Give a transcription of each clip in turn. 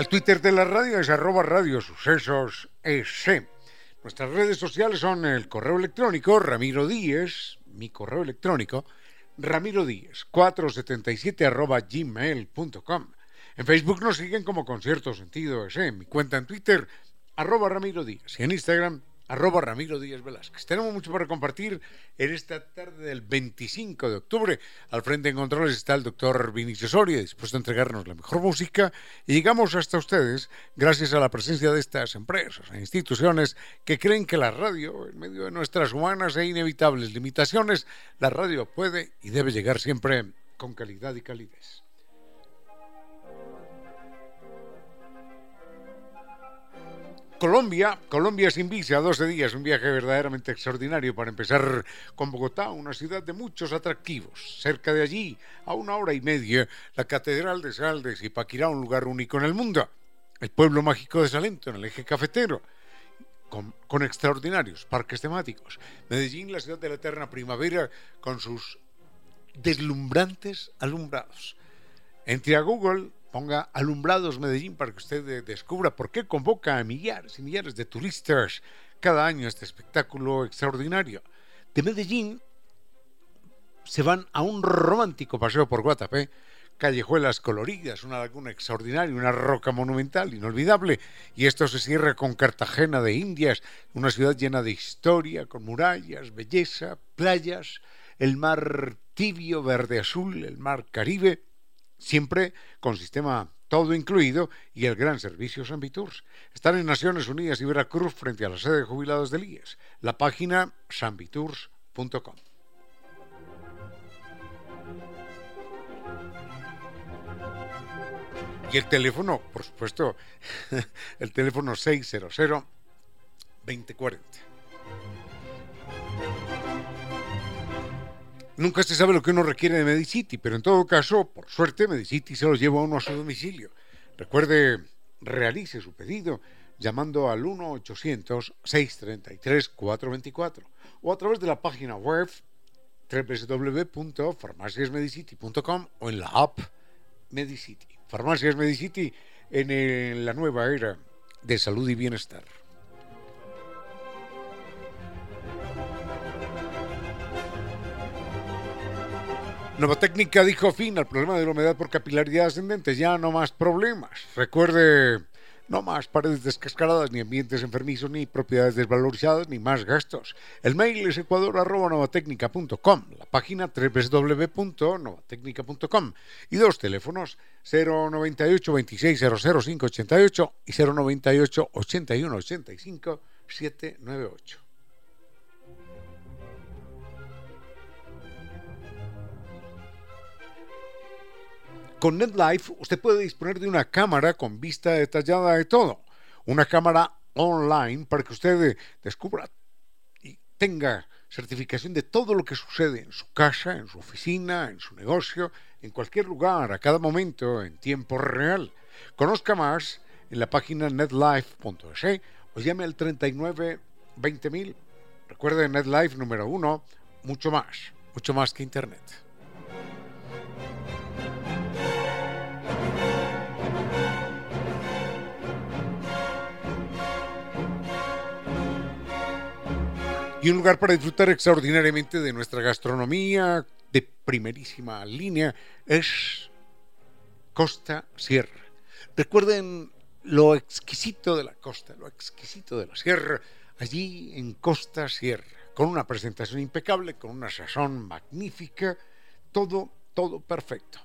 El Twitter de la radio es arroba radio sucesos EC. Nuestras redes sociales son el correo electrónico Ramiro Díez, mi correo electrónico, Ramiro Díez, 477 arroba gmail.com. En Facebook nos siguen como Concierto Sentido ese. Mi cuenta en Twitter, arroba Ramiro Díaz. Y en Instagram, arroba Ramiro Díaz Velázquez. Tenemos mucho para compartir en esta tarde del 25 de octubre. Al frente en controles está el doctor Vinicio Soria, dispuesto a entregarnos la mejor música. Y llegamos hasta ustedes gracias a la presencia de estas empresas e instituciones que creen que la radio, en medio de nuestras humanas e inevitables limitaciones, la radio puede y debe llegar siempre con calidad y calidez. Colombia, Colombia sin visa, 12 días, un viaje verdaderamente extraordinario para empezar con Bogotá, una ciudad de muchos atractivos. Cerca de allí, a una hora y media, la Catedral de Saldes y Paquirá, un lugar único en el mundo. El pueblo mágico de Salento, en el eje cafetero, con, con extraordinarios parques temáticos. Medellín, la ciudad de la eterna primavera, con sus deslumbrantes alumbrados. Entre a Google ponga Alumbrados Medellín para que usted descubra por qué convoca a millares y millares de turistas cada año este espectáculo extraordinario. De Medellín se van a un romántico paseo por Guatapé, callejuelas coloridas, una laguna extraordinaria, una roca monumental, inolvidable, y esto se cierra con Cartagena de Indias, una ciudad llena de historia, con murallas, belleza, playas, el mar tibio, verde azul, el mar Caribe, siempre con sistema todo incluido y el gran servicio Sambitours. Están en Naciones Unidas y Veracruz frente a la sede de jubilados del IES. La página sambitours.com. Y el teléfono, por supuesto, el teléfono 600 2040. Nunca se sabe lo que uno requiere de Medicity, pero en todo caso, por suerte, Medicity se lo lleva a uno a su domicilio. Recuerde, realice su pedido llamando al 1-800-633-424 o a través de la página web www.farmaciasmedicity.com o en la app Medicity. Farmacias Medicity en la nueva era de salud y bienestar. Nueva técnica dijo fin al problema de la humedad por capilaridad ascendente. Ya no más problemas. Recuerde No más paredes descascaradas, ni ambientes enfermizos, ni propiedades desvalorizadas, ni más gastos. El mail es ecuador.novatecnica.com, la página www.novatecnica.com y dos teléfonos 098 26 588 y 098 81 85 798. Con NetLife usted puede disponer de una cámara con vista detallada de todo. Una cámara online para que usted descubra y tenga certificación de todo lo que sucede en su casa, en su oficina, en su negocio, en cualquier lugar, a cada momento, en tiempo real. Conozca más en la página netlife.es o llame al 39 20000. Recuerde NetLife número uno, mucho más, mucho más que Internet. Y un lugar para disfrutar extraordinariamente de nuestra gastronomía de primerísima línea es Costa Sierra. Recuerden lo exquisito de la costa, lo exquisito de la sierra, allí en Costa Sierra, con una presentación impecable, con una sazón magnífica, todo, todo perfecto.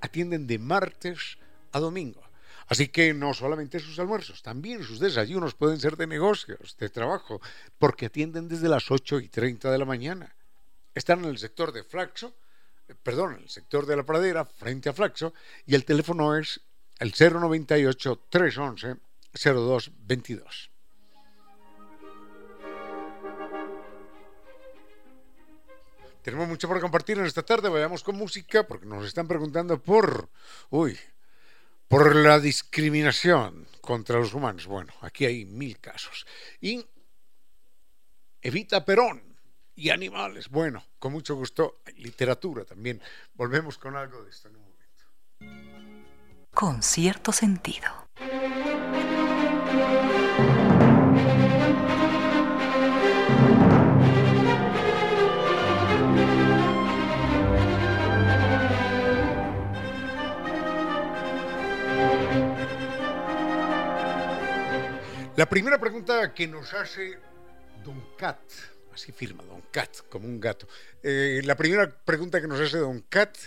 Atienden de martes a domingo. Así que no solamente sus almuerzos, también sus desayunos pueden ser de negocios, de trabajo, porque atienden desde las 8 y 30 de la mañana. Están en el sector de Flaxo, eh, perdón, en el sector de la pradera, frente a Flaxo, y el teléfono es el 098 311 0222. Tenemos mucho por compartir en esta tarde, vayamos con música porque nos están preguntando por, uy, por la discriminación contra los humanos. Bueno, aquí hay mil casos. Y Evita Perón y animales. Bueno, con mucho gusto, literatura también. Volvemos con algo de esto en un momento. Con cierto sentido. La primera pregunta que nos hace Don Cat, así firma Don Cat, como un gato. Eh, la primera pregunta que nos hace Don Cat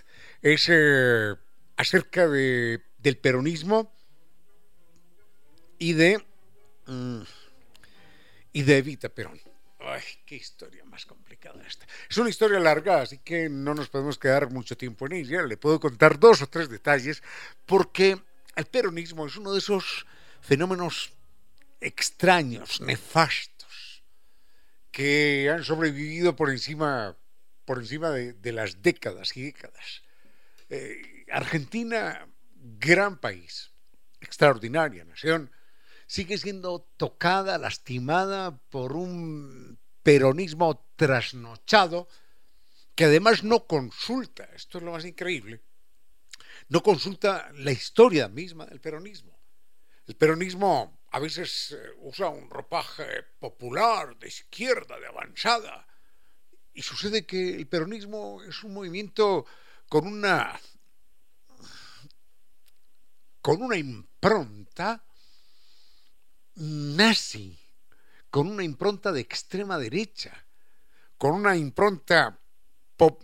es eh, acerca de, del peronismo y de mm, y de Evita Perón. Ay, qué historia más complicada esta. Es una historia larga, así que no nos podemos quedar mucho tiempo en ella. Le puedo contar dos o tres detalles, porque el peronismo es uno de esos fenómenos extraños, nefastos, que han sobrevivido por encima, por encima de, las décadas y décadas. Eh, Argentina, gran país, extraordinaria nación, sigue siendo tocada, lastimada por un peronismo trasnochado que además no consulta, esto es lo más increíble, no consulta la historia misma del peronismo. El peronismo a veces eh, usa un ropaje popular, de izquierda, de avanzada. Y sucede que el peronismo es un movimiento con una con una impronta nazi, con una impronta de extrema derecha, con una impronta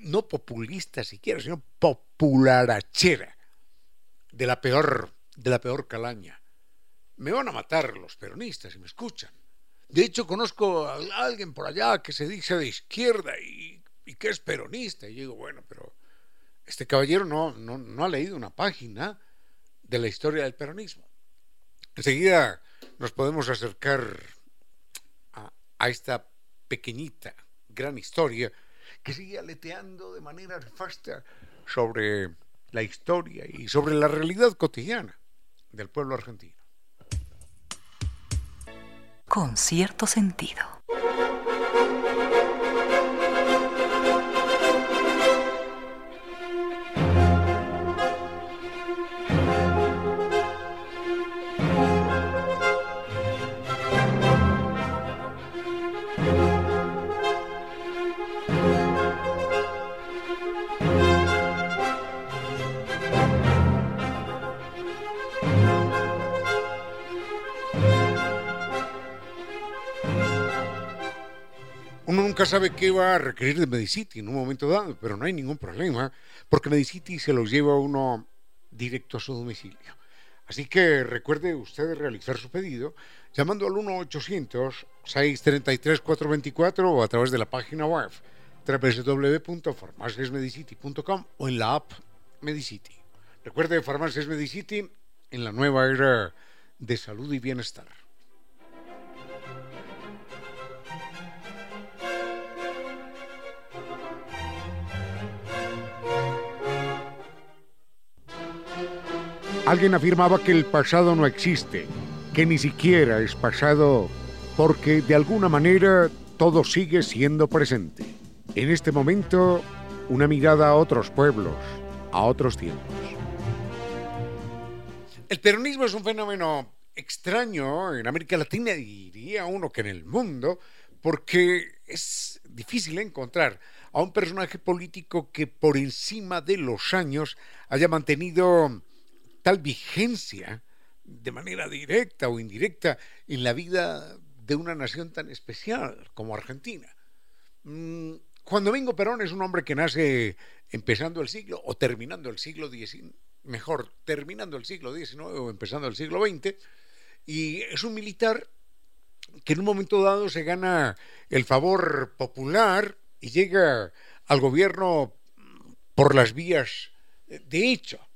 no populista siquiera, sino popularachera, de la peor, de la peor calaña me van a matar los peronistas si me escuchan. De hecho, conozco a alguien por allá que se dice de izquierda y, que es peronista. Y yo digo, bueno, pero este caballero no, no, ha leído una página de la historia del peronismo. Enseguida nos podemos acercar a, a esta pequeñita, gran historia que sigue aleteando de manera nefasta sobre la historia y sobre la realidad cotidiana del pueblo argentino con cierto sentido. Nunca sabe qué va a requerir de Medicity en un momento dado, pero no hay ningún problema, porque Medicity se los lleva uno directo a su domicilio. Así que recuerde usted realizar su pedido llamando al 1-800-633-424 o a través de la página web www.farmaciasmedicity.com o en la app Medicity. Recuerde Farmacias Medicity en la nueva era de salud y bienestar. Alguien afirmaba que el pasado no existe, que ni siquiera es pasado porque de alguna manera todo sigue siendo presente. En este momento, una mirada a otros pueblos, a otros tiempos. El peronismo es un fenómeno extraño en América Latina diría uno que en el mundo, porque es difícil encontrar a un personaje político que por encima de los años haya mantenido tal vigencia de manera directa o indirecta en la vida de una nación tan especial como Argentina. Mm, Juan Domingo Perón es un hombre que nace empezando el siglo o terminando el siglo XIX, mejor, terminando el siglo XIX o empezando el siglo XX, y es un militar que en un momento dado se gana el favor popular y llega al gobierno por las vías de hecho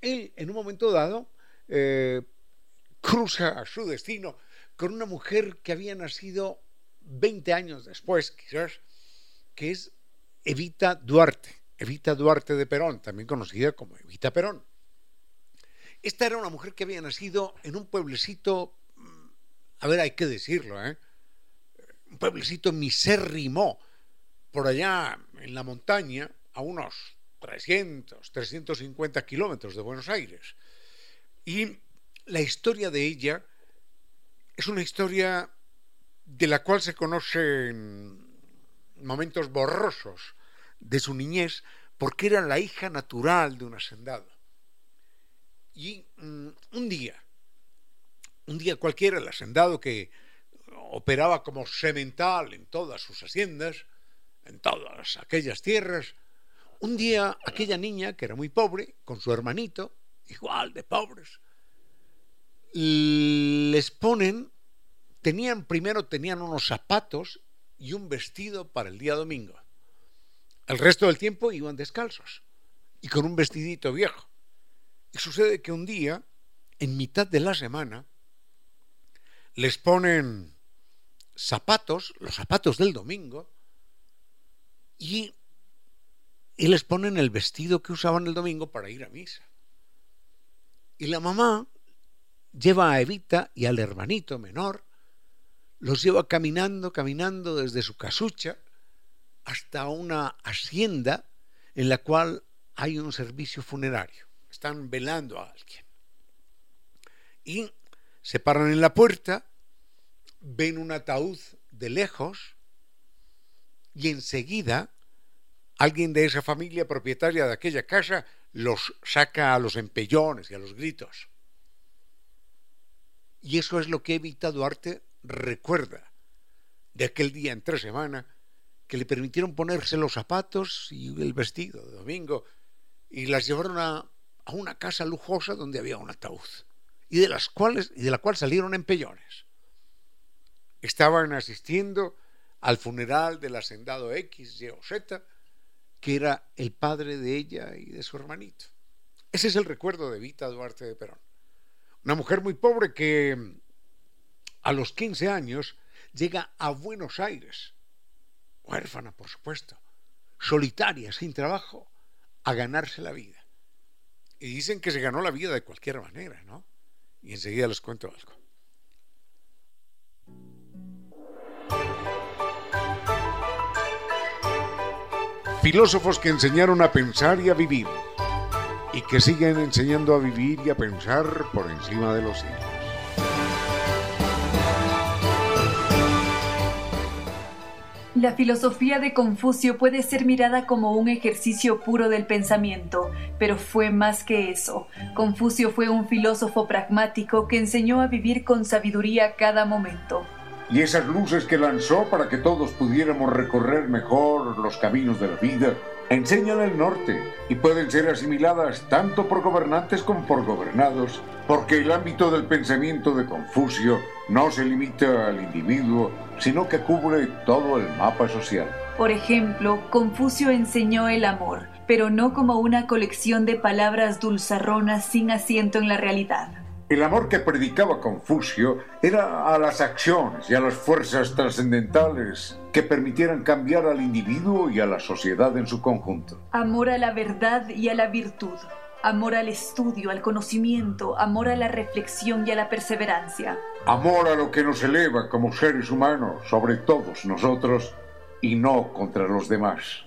él en un momento dado eh, cruza su destino con una mujer que había nacido 20 años después, quizás, que es Evita Duarte, Evita Duarte de Perón, también conocida como Evita Perón. Esta era una mujer que había nacido en un pueblecito, mm, a ver, hay que decirlo, ¿eh? un pueblecito misérrimo, por allá en la montaña, a unos 300, 350 kilómetros de Buenos Aires. Y la historia de ella es una historia de la cual se conocen momentos borrosos de su niñez porque era la hija natural de un hacendado. Y mm, un día, un día cualquiera, el hacendado que operaba como semental en todas sus haciendas, en todas aquellas tierras, un día aquella niña, que era muy pobre, con su hermanito, igual de pobres, les ponen, tenían primero tenían unos zapatos y un vestido para el día domingo. El resto del tiempo iban descalzos y con un vestidito viejo. Y sucede que un día, en mitad de la semana, les ponen zapatos, los zapatos del domingo, y y les ponen el vestido que usaban el domingo para ir a misa. Y la mamá lleva a Evita y al hermanito menor, los lleva caminando, caminando desde su casucha hasta una hacienda en la cual hay un servicio funerario. Están velando a alguien. Y se paran en la puerta, ven un ataúd de lejos y enseguida alguien de esa familia propietaria de aquella casa los saca a los empellones y a los gritos. Y eso es lo que Evita Duarte recuerda de aquel día entre semana que le permitieron ponerse los zapatos y el vestido de domingo y las llevaron a, una casa lujosa donde había un ataúd y de las cuales y de la cual salieron empellones. Estaban asistiendo al funeral del hacendado X, Y o Z que era el padre de ella y de su hermanito. Ese es el recuerdo de Vita Duarte de Perón. Una mujer muy pobre que a los 15 años llega a Buenos Aires, huérfana por supuesto, solitaria, sin trabajo, a ganarse la vida. Y dicen que se ganó la vida de cualquier manera, ¿no? Y enseguida les cuento algo. Filósofos que enseñaron a pensar y a vivir, y que siguen enseñando a vivir y a pensar por encima de los siglos. La filosofía de Confucio puede ser mirada como un ejercicio puro del pensamiento, pero fue más que eso. Confucio fue un filósofo pragmático que enseñó a vivir con sabiduría cada momento. Y esas luces que lanzó para que todos pudiéramos recorrer mejor los caminos de la vida, enseñan el norte y pueden ser asimiladas tanto por gobernantes como por gobernados, porque el ámbito del pensamiento de Confucio no se limita al individuo, sino que cubre todo el mapa social. Por ejemplo, Confucio enseñó el amor, pero no como una colección de palabras dulzarronas sin asiento en la realidad. El amor que predicaba Confucio era a las acciones y a las fuerzas trascendentales que permitieran cambiar al individuo y a la sociedad en su conjunto. Amor a la verdad y a la virtud. Amor al estudio, al conocimiento, amor a la reflexión y a la perseverancia. Amor a lo que nos eleva como seres humanos sobre todos nosotros y no contra los demás.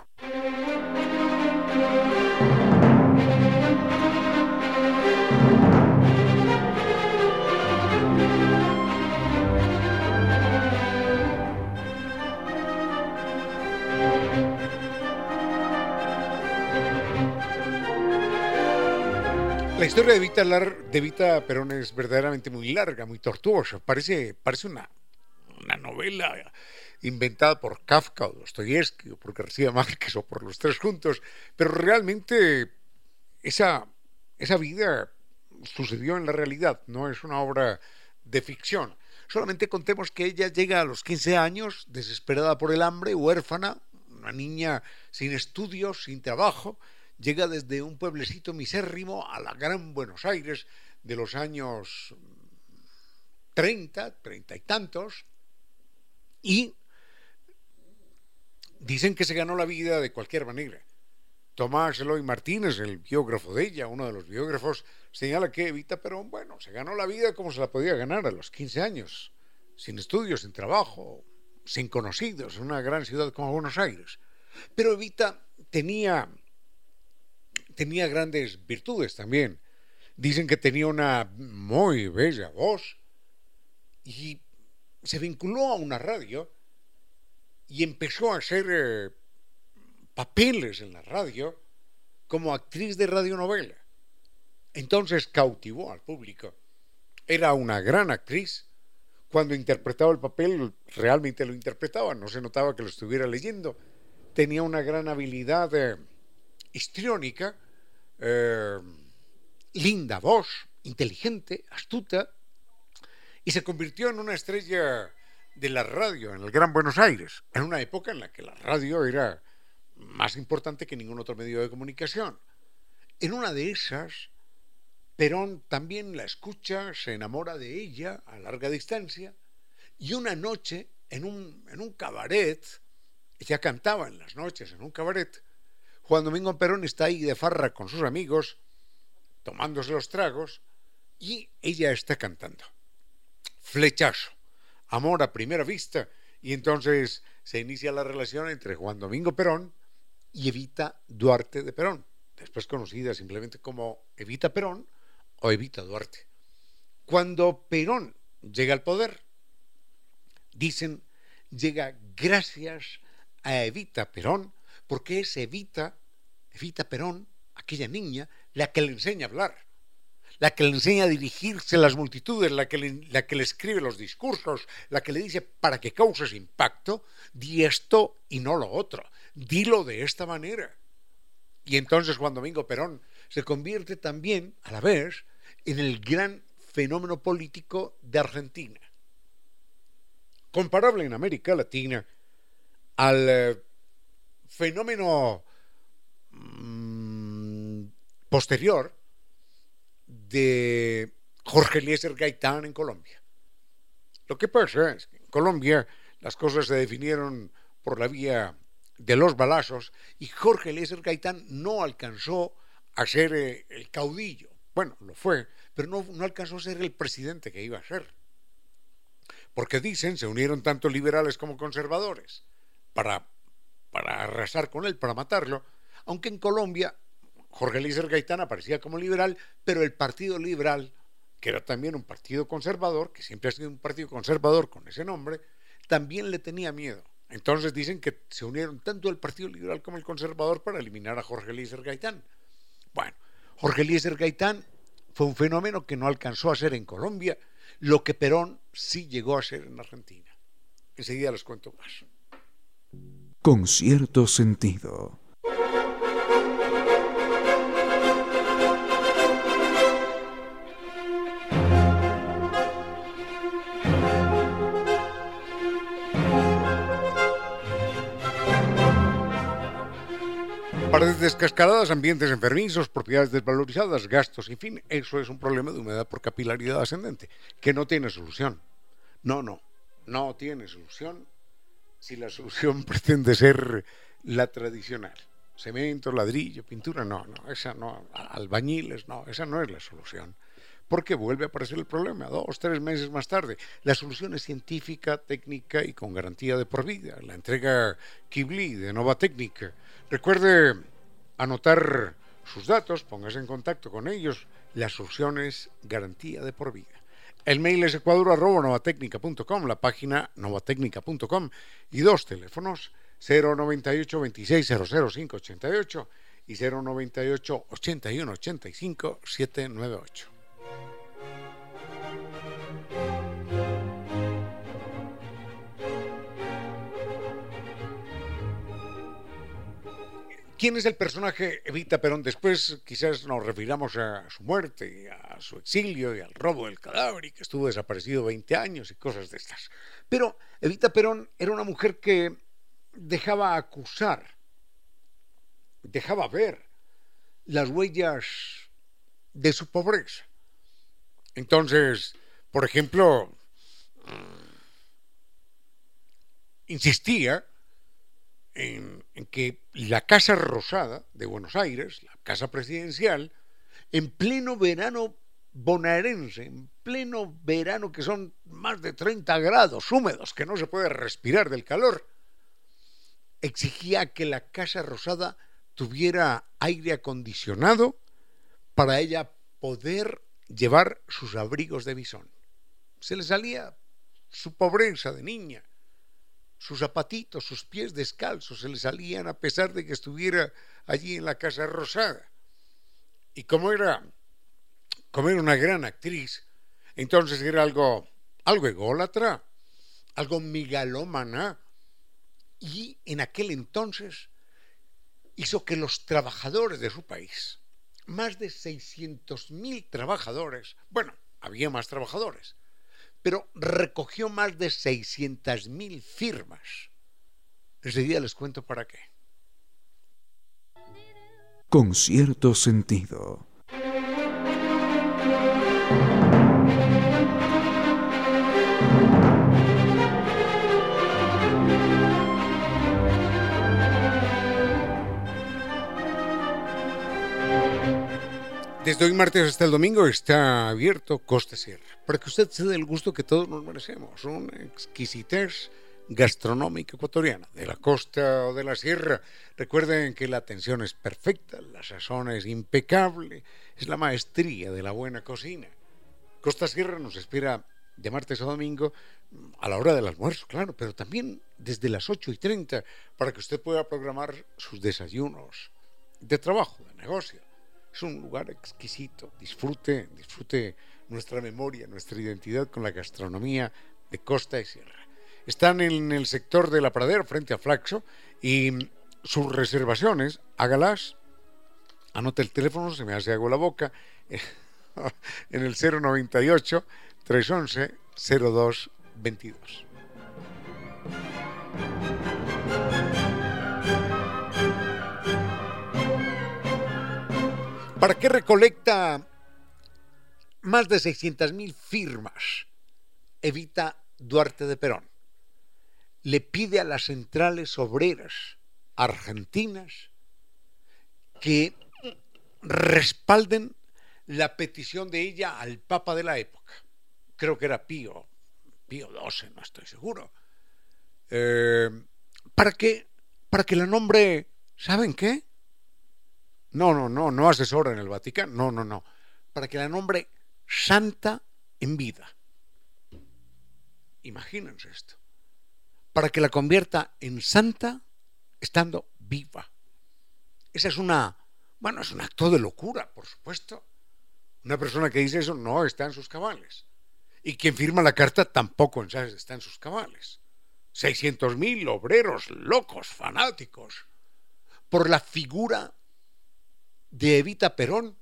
La historia de Vita, de Vita Perón es verdaderamente muy larga, muy tortuosa. Parece, parece una, una novela inventada por Kafka o Dostoyevsky o por García Márquez o por los tres juntos, pero realmente esa, esa vida sucedió en la realidad, no es una obra de ficción. Solamente contemos que ella llega a los 15 años, desesperada por el hambre, huérfana, una niña sin estudios, sin trabajo, llega desde un pueblecito misérrimo a la gran Buenos Aires de los años 30, 30 y tantos, y dicen que se ganó la vida de cualquier manera. Tomás Eloy Martínez, el biógrafo de ella, uno de los biógrafos, señala que Evita Perón, bueno, se ganó la vida como se la podía ganar a los 15 años, sin estudios, sin trabajo, sin conocidos, en una gran ciudad como Buenos Aires. Pero Evita tenía tenía grandes virtudes también. Dicen que tenía una muy bella voz y se vinculó a una radio y empezó a hacer eh, papeles en la radio como actriz de radionovela. Entonces cautivó al público. Era una gran actriz. Cuando interpretaba el papel, realmente lo interpretaba, no se notaba que lo estuviera leyendo. Tenía una gran habilidad. Eh, histriónica, eh, linda voz, inteligente, astuta, y se convirtió en una estrella de la radio en el Gran Buenos Aires, en una época en la que la radio era más importante que ningún otro medio de comunicación. En una de esas, Perón también la escucha, se enamora de ella a larga distancia, y una noche, en un, en un cabaret, ella cantaba en las noches en un cabaret, Juan Domingo Perón está ahí de farra con sus amigos, tomándose los tragos, y ella está cantando. Flechazo, amor a primera vista, y entonces se inicia la relación entre Juan Domingo Perón y Evita Duarte de Perón, después conocida simplemente como Evita Perón o Evita Duarte. Cuando Perón llega al poder, dicen, llega gracias a Evita Perón porque es Evita, Evita Perón, aquella niña, la que le enseña a hablar, la que le enseña a dirigirse a las multitudes, la que, le, la que le escribe los discursos, la que le dice para que causes impacto, di esto y no lo otro, dilo de esta manera. Y entonces Juan Domingo Perón se convierte también, a la vez, en el gran fenómeno político de Argentina. Comparable en América Latina al eh, fenómeno mm, posterior de Jorge Eliezer Gaitán en Colombia. Lo que pasa es que en Colombia las cosas se definieron por la vía de los balazos y Jorge Eliezer Gaitán no alcanzó a ser eh, el caudillo. Bueno, lo fue, pero no, no alcanzó a ser el presidente que iba a ser. Porque dicen, se unieron tanto liberales como conservadores para para arrasar con él, para matarlo, aunque en Colombia Jorge Eliezer Gaitán aparecía como liberal, pero el Partido Liberal, que era también un partido conservador, que siempre ha sido un partido conservador con ese nombre, también le tenía miedo. Entonces dicen que se unieron tanto el Partido Liberal como el Conservador para eliminar a Jorge Eliezer Gaitán. Bueno, Jorge Eliezer Gaitán fue un fenómeno que no alcanzó a ser en Colombia, lo que Perón sí llegó a ser en Argentina. Enseguida les cuento más. Con cierto sentido. Paredes descascaradas, ambientes enfermizos, propiedades desvalorizadas, gastos, en fin, eso es un problema de humedad por capilaridad ascendente, que no tiene solución. No, no, no tiene solución si la solución pretende ser la tradicional. Cemento, ladrillo, pintura, no, no, esa no, albañiles, no, esa no es la solución. Porque vuelve a aparecer el problema, dos, tres meses más tarde. La solución es científica, técnica y con garantía de por vida. La entrega Kibli de Nova Técnica Recuerde anotar sus datos, póngase en contacto con ellos. La solución es garantía de por vida. El mail es ecuador.novatecnica.com, la página novatecnica.com y dos teléfonos 098 26 588 y 098 81 85 798. ¿Quién es el personaje Evita Perón? Después quizás nos refiramos a su muerte, a su exilio y al robo del cadáver y que estuvo desaparecido 20 años y cosas de estas. Pero Evita Perón era una mujer que dejaba acusar, dejaba ver las huellas de su pobreza. Entonces, por ejemplo, insistía en, que la Casa Rosada de Buenos Aires, la Casa Presidencial, en pleno verano bonaerense, en pleno verano que son más de 30 grados húmedos, que no se puede respirar del calor, exigía que la Casa Rosada tuviera aire acondicionado para ella poder llevar sus abrigos de bisón. Se le salía su pobreza de niña, sus zapatitos, sus pies descalzos se le salían a pesar de que estuviera allí en la Casa Rosada. Y como era, como una gran actriz, entonces era algo, algo ególatra, algo migalómana, y en aquel entonces hizo que los trabajadores de su país, más de 600.000 trabajadores, bueno, había más trabajadores, pero recogió más de 600.000 firmas. Ese día les cuento para qué. Con cierto sentido. Desde hoy martes hasta el domingo está abierto Costa Sierra, para que usted se dé el gusto que todos nos merecemos, una exquisitez gastronómica ecuatoriana, de la costa o de la sierra. Recuerden que la atención es perfecta, la sazón es impecable, es la maestría de la buena cocina. Costa Sierra nos espera de martes a domingo a la hora del almuerzo, claro, pero también desde las 8 y 30 para que usted pueda programar sus desayunos de trabajo, de negocio es un lugar exquisito. Disfrute, disfrute nuestra memoria, nuestra identidad con la gastronomía de Costa y Sierra. Están en el sector de la pradera frente a Flaxo y sus reservaciones, hágalas. Anote el teléfono, se me hace agua la boca, en el 098 311 0222. ¿Para qué recolecta más de 600.000 firmas? Evita Duarte de Perón. Le pide a las centrales obreras argentinas que respalden la petición de ella al Papa de la época. Creo que era Pío, Pío XII, no estoy seguro. Eh, para que, para que la nombre, ¿saben qué? No, no, no, no asesora en el Vaticano, no, no, no. Para que la nombre santa en vida. Imagínense esto. Para que la convierta en santa estando viva. Esa es una, bueno, es un acto de locura, por supuesto. Una persona que dice eso no está en sus cabales. Y quien firma la carta tampoco está en sus cabales. 600.000 obreros locos, fanáticos, por la figura de Evita Perón,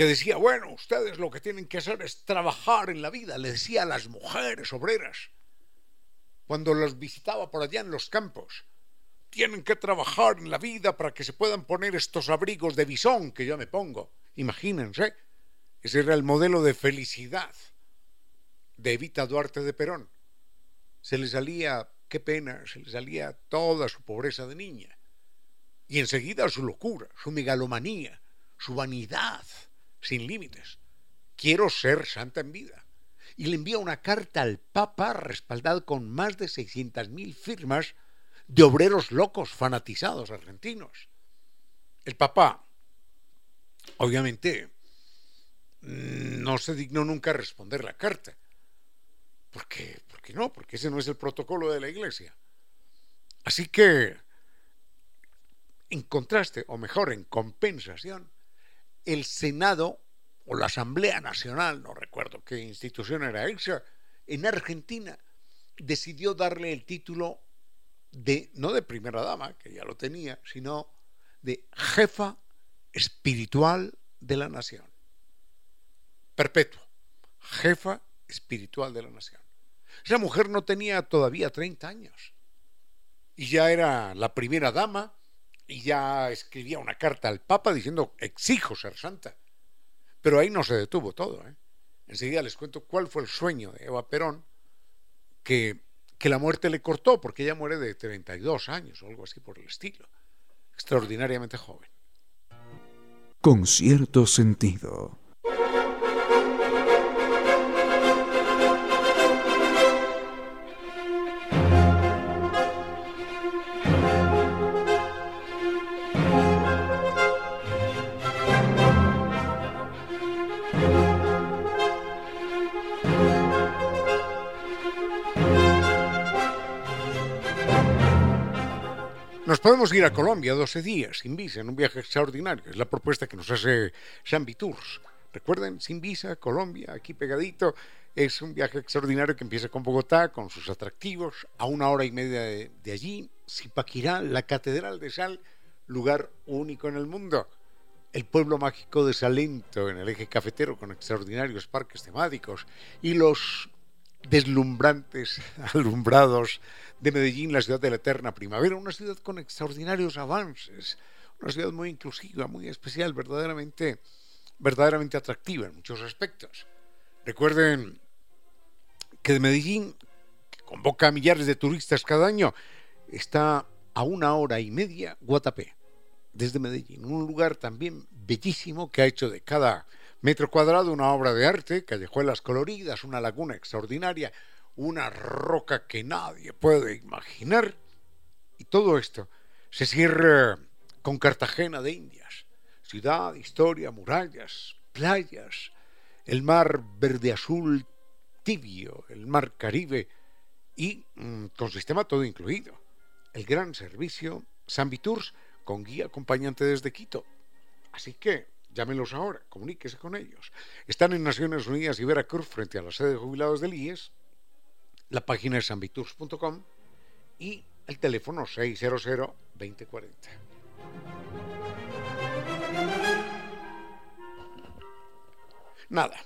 que decía, bueno, ustedes lo que tienen que hacer es trabajar en la vida, le decía a las mujeres obreras, cuando las visitaba por allá en los campos, tienen que trabajar en la vida para que se puedan poner estos abrigos de bisón que yo me pongo. Imagínense, ese era el modelo de felicidad de Evita Duarte de Perón. Se le salía, qué pena, se le salía toda su pobreza de niña. Y enseguida su locura, su megalomanía, su vanidad sin límites. Quiero ser santa en vida. Y le envía una carta al Papa respaldada con más de 600.000 firmas de obreros locos, fanatizados argentinos. El Papa, obviamente, no se dignó nunca responder la carta. ¿Por qué? ¿Por qué no? Porque ese no es el protocolo de la Iglesia. Así que en contraste, o mejor, en compensación, el Senado o la Asamblea Nacional, no recuerdo qué institución era esa, en Argentina decidió darle el título de, no de primera dama, que ya lo tenía, sino de jefa espiritual de la nación. Perpetuo, jefa espiritual de la nación. Esa mujer no tenía todavía 30 años y ya era la primera dama y ya escribía una carta al Papa diciendo exijo ser santa. Pero ahí no se detuvo todo. ¿eh? Enseguida les cuento cuál fue el sueño de Eva Perón, que, que la muerte le cortó, porque ella muere de 32 años o algo así por el estilo. Extraordinariamente joven. Con cierto sentido. Podemos ir a Colombia 12 días sin visa en un viaje extraordinario. Es la propuesta que nos hace Xambi Tours. Recuerden, sin visa, Colombia, aquí pegadito. Es un viaje extraordinario que empieza con Bogotá, con sus atractivos, a una hora y media de, de allí. Zipaquirá, la Catedral de Sal, lugar único en el mundo. El pueblo mágico de Salento, en el eje cafetero, con extraordinarios parques temáticos. Y los deslumbrantes alumbrados de Medellín, la ciudad de la eterna primavera, una ciudad con extraordinarios avances, una ciudad muy inclusiva, muy especial, verdaderamente, verdaderamente atractiva en muchos aspectos. Recuerden que de Medellín, que convoca a millares de turistas cada año, está a una hora y media Guatapé, desde Medellín, un lugar también bellísimo que ha hecho de cada metro cuadrado una obra de arte, callejuelas coloridas, una laguna extraordinaria, una roca que nadie puede imaginar. Y todo esto se cierra con Cartagena de Indias, ciudad, historia, murallas, playas, el mar verde azul tibio, el mar Caribe y mm, con sistema todo incluido. El gran servicio San Viturs con guía acompañante desde Quito. Así que llámenlos ahora, comuníquese con ellos. Están en Naciones Unidas y Veracruz frente a la sede de jubilados del IES la página es ambitours.com y el teléfono 600-2040. Nada,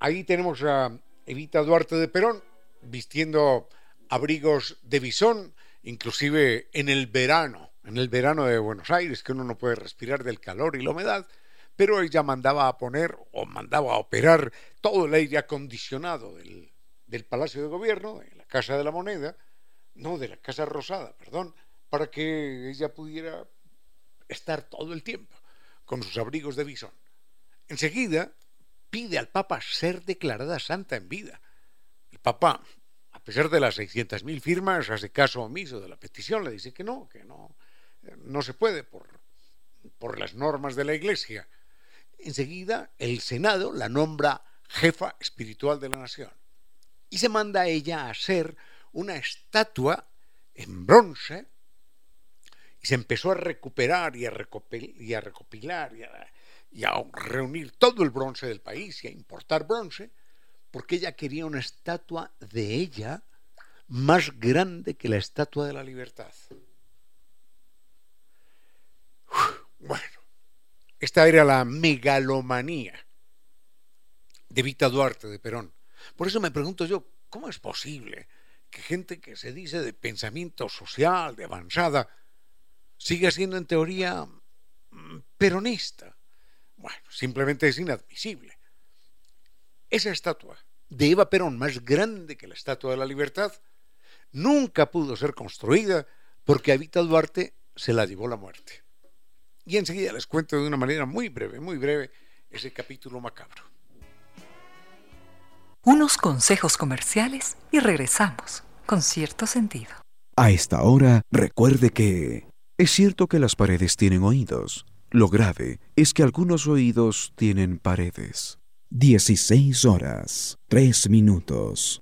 ahí tenemos a Evita Duarte de Perón vistiendo abrigos de bisón, inclusive en el verano, en el verano de Buenos Aires, que uno no puede respirar del calor y la humedad, pero ella mandaba a poner o mandaba a operar todo el aire acondicionado del, del Palacio de Gobierno, Casa de la Moneda, no, de la Casa Rosada, perdón, para que ella pudiera estar todo el tiempo con sus abrigos de bisón. Enseguida pide al Papa ser declarada santa en vida. El Papa, a pesar de las 600.000 firmas, hace caso omiso de la petición, le dice que no, que no, no se puede por por las normas de la Iglesia. Enseguida el Senado la nombra jefa espiritual de la nación y se manda a ella a hacer una estatua en bronce y se empezó a recuperar y a, recopilar y a reunir todo el bronce del país y a importar bronce porque ella quería una estatua de ella más grande que la estatua de la libertad. bueno, esta era la megalomanía de Vita Duarte de Perón. Por eso me pregunto yo, ¿cómo es posible que gente que se dice de pensamiento social, de avanzada, siga siendo en teoría mm, peronista? Bueno, simplemente es inadmisible. Esa estatua de Eva Perón, más grande que la Estatua de la Libertad, nunca pudo ser construida porque a Vita Duarte se la llevó la muerte. Y enseguida les cuento de una manera muy breve, muy breve, ese capítulo macabro. Unos consejos comerciales y regresamos con cierto sentido. A esta hora, recuerde que es cierto que las paredes tienen oídos. Lo grave es que algunos oídos tienen paredes. 16 horas, 3 minutos.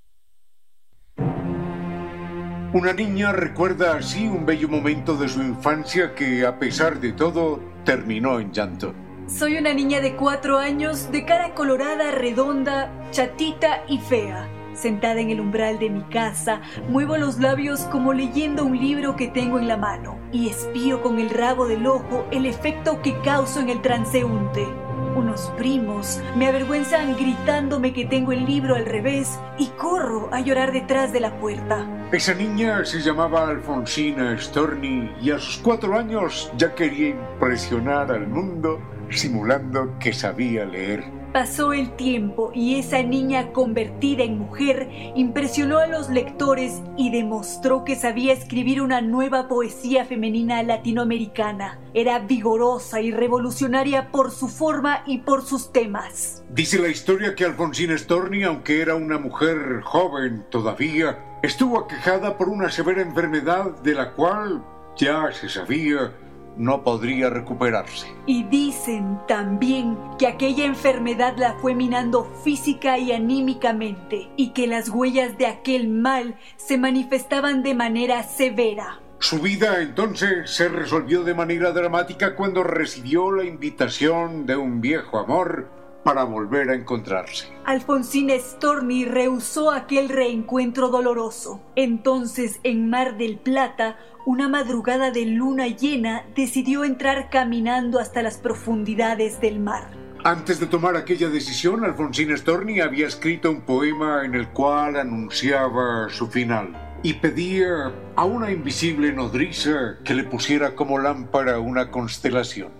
Una niña recuerda así un bello momento de su infancia que, a pesar de todo, terminó en llanto. Soy una niña de cuatro años, de cara colorada, redonda, chatita y fea. Sentada en el umbral de mi casa, muevo los labios como leyendo un libro que tengo en la mano y espío con el rabo del ojo el efecto que causo en el transeúnte. Unos primos me avergüenzan gritándome que tengo el libro al revés y corro a llorar detrás de la puerta. Esa niña se llamaba Alfonsina Storni y a sus cuatro años ya quería impresionar al mundo simulando que sabía leer. Pasó el tiempo y esa niña convertida en mujer impresionó a los lectores y demostró que sabía escribir una nueva poesía femenina latinoamericana. Era vigorosa y revolucionaria por su forma y por sus temas. Dice la historia que Alfonsina Storni, aunque era una mujer joven todavía, estuvo aquejada por una severa enfermedad de la cual ya se sabía no podría recuperarse. Y dicen también que aquella enfermedad la fue minando física y anímicamente y que las huellas de aquel mal se manifestaban de manera severa. Su vida entonces se resolvió de manera dramática cuando recibió la invitación de un viejo amor para volver a encontrarse. Alfonsina Storni rehusó aquel reencuentro doloroso. Entonces, en Mar del Plata, una madrugada de luna llena, decidió entrar caminando hasta las profundidades del mar. Antes de tomar aquella decisión, Alfonsina Storni había escrito un poema en el cual anunciaba su final y pedía a una invisible nodriza que le pusiera como lámpara una constelación.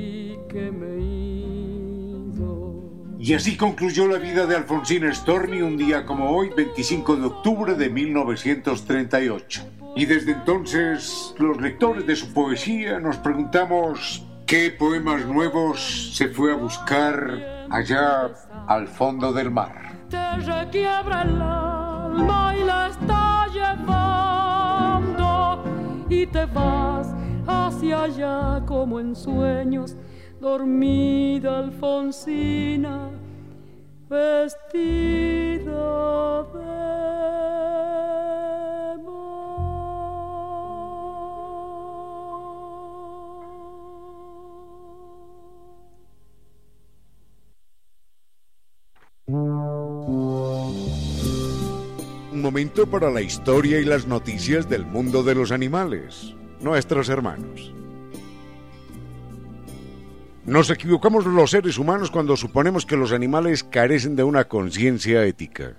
y así concluyó la vida de Alfonsina Storni un día como hoy, 25 de octubre de 1938. Y desde entonces, los lectores de su poesía nos preguntamos qué poemas nuevos se fue a buscar allá al fondo del mar. Y te vas hacia allá como en sueños dormida Alfonsina, vestida de Un momento para la historia y las noticias del mundo de los animales, nuestros hermanos. Nos equivocamos los seres humanos cuando suponemos que los animales carecen de una conciencia ética.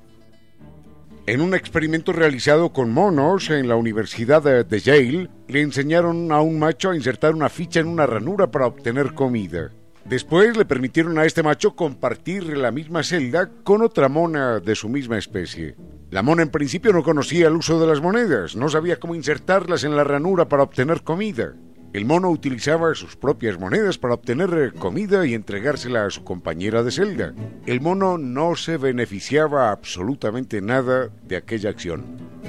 En un experimento realizado con monos en la Universidad de Yale, le enseñaron a un macho a insertar una ficha en una ranura para obtener comida. Después le permitieron a este macho compartir la misma celda con otra mona de su misma especie. La mona en principio no conocía el uso de las monedas, no sabía cómo insertarlas en la ranura para obtener comida. El mono utilizaba sus propias monedas para obtener comida y entregársela a su compañera de celda. El mono no se beneficiaba absolutamente nada de aquella acción.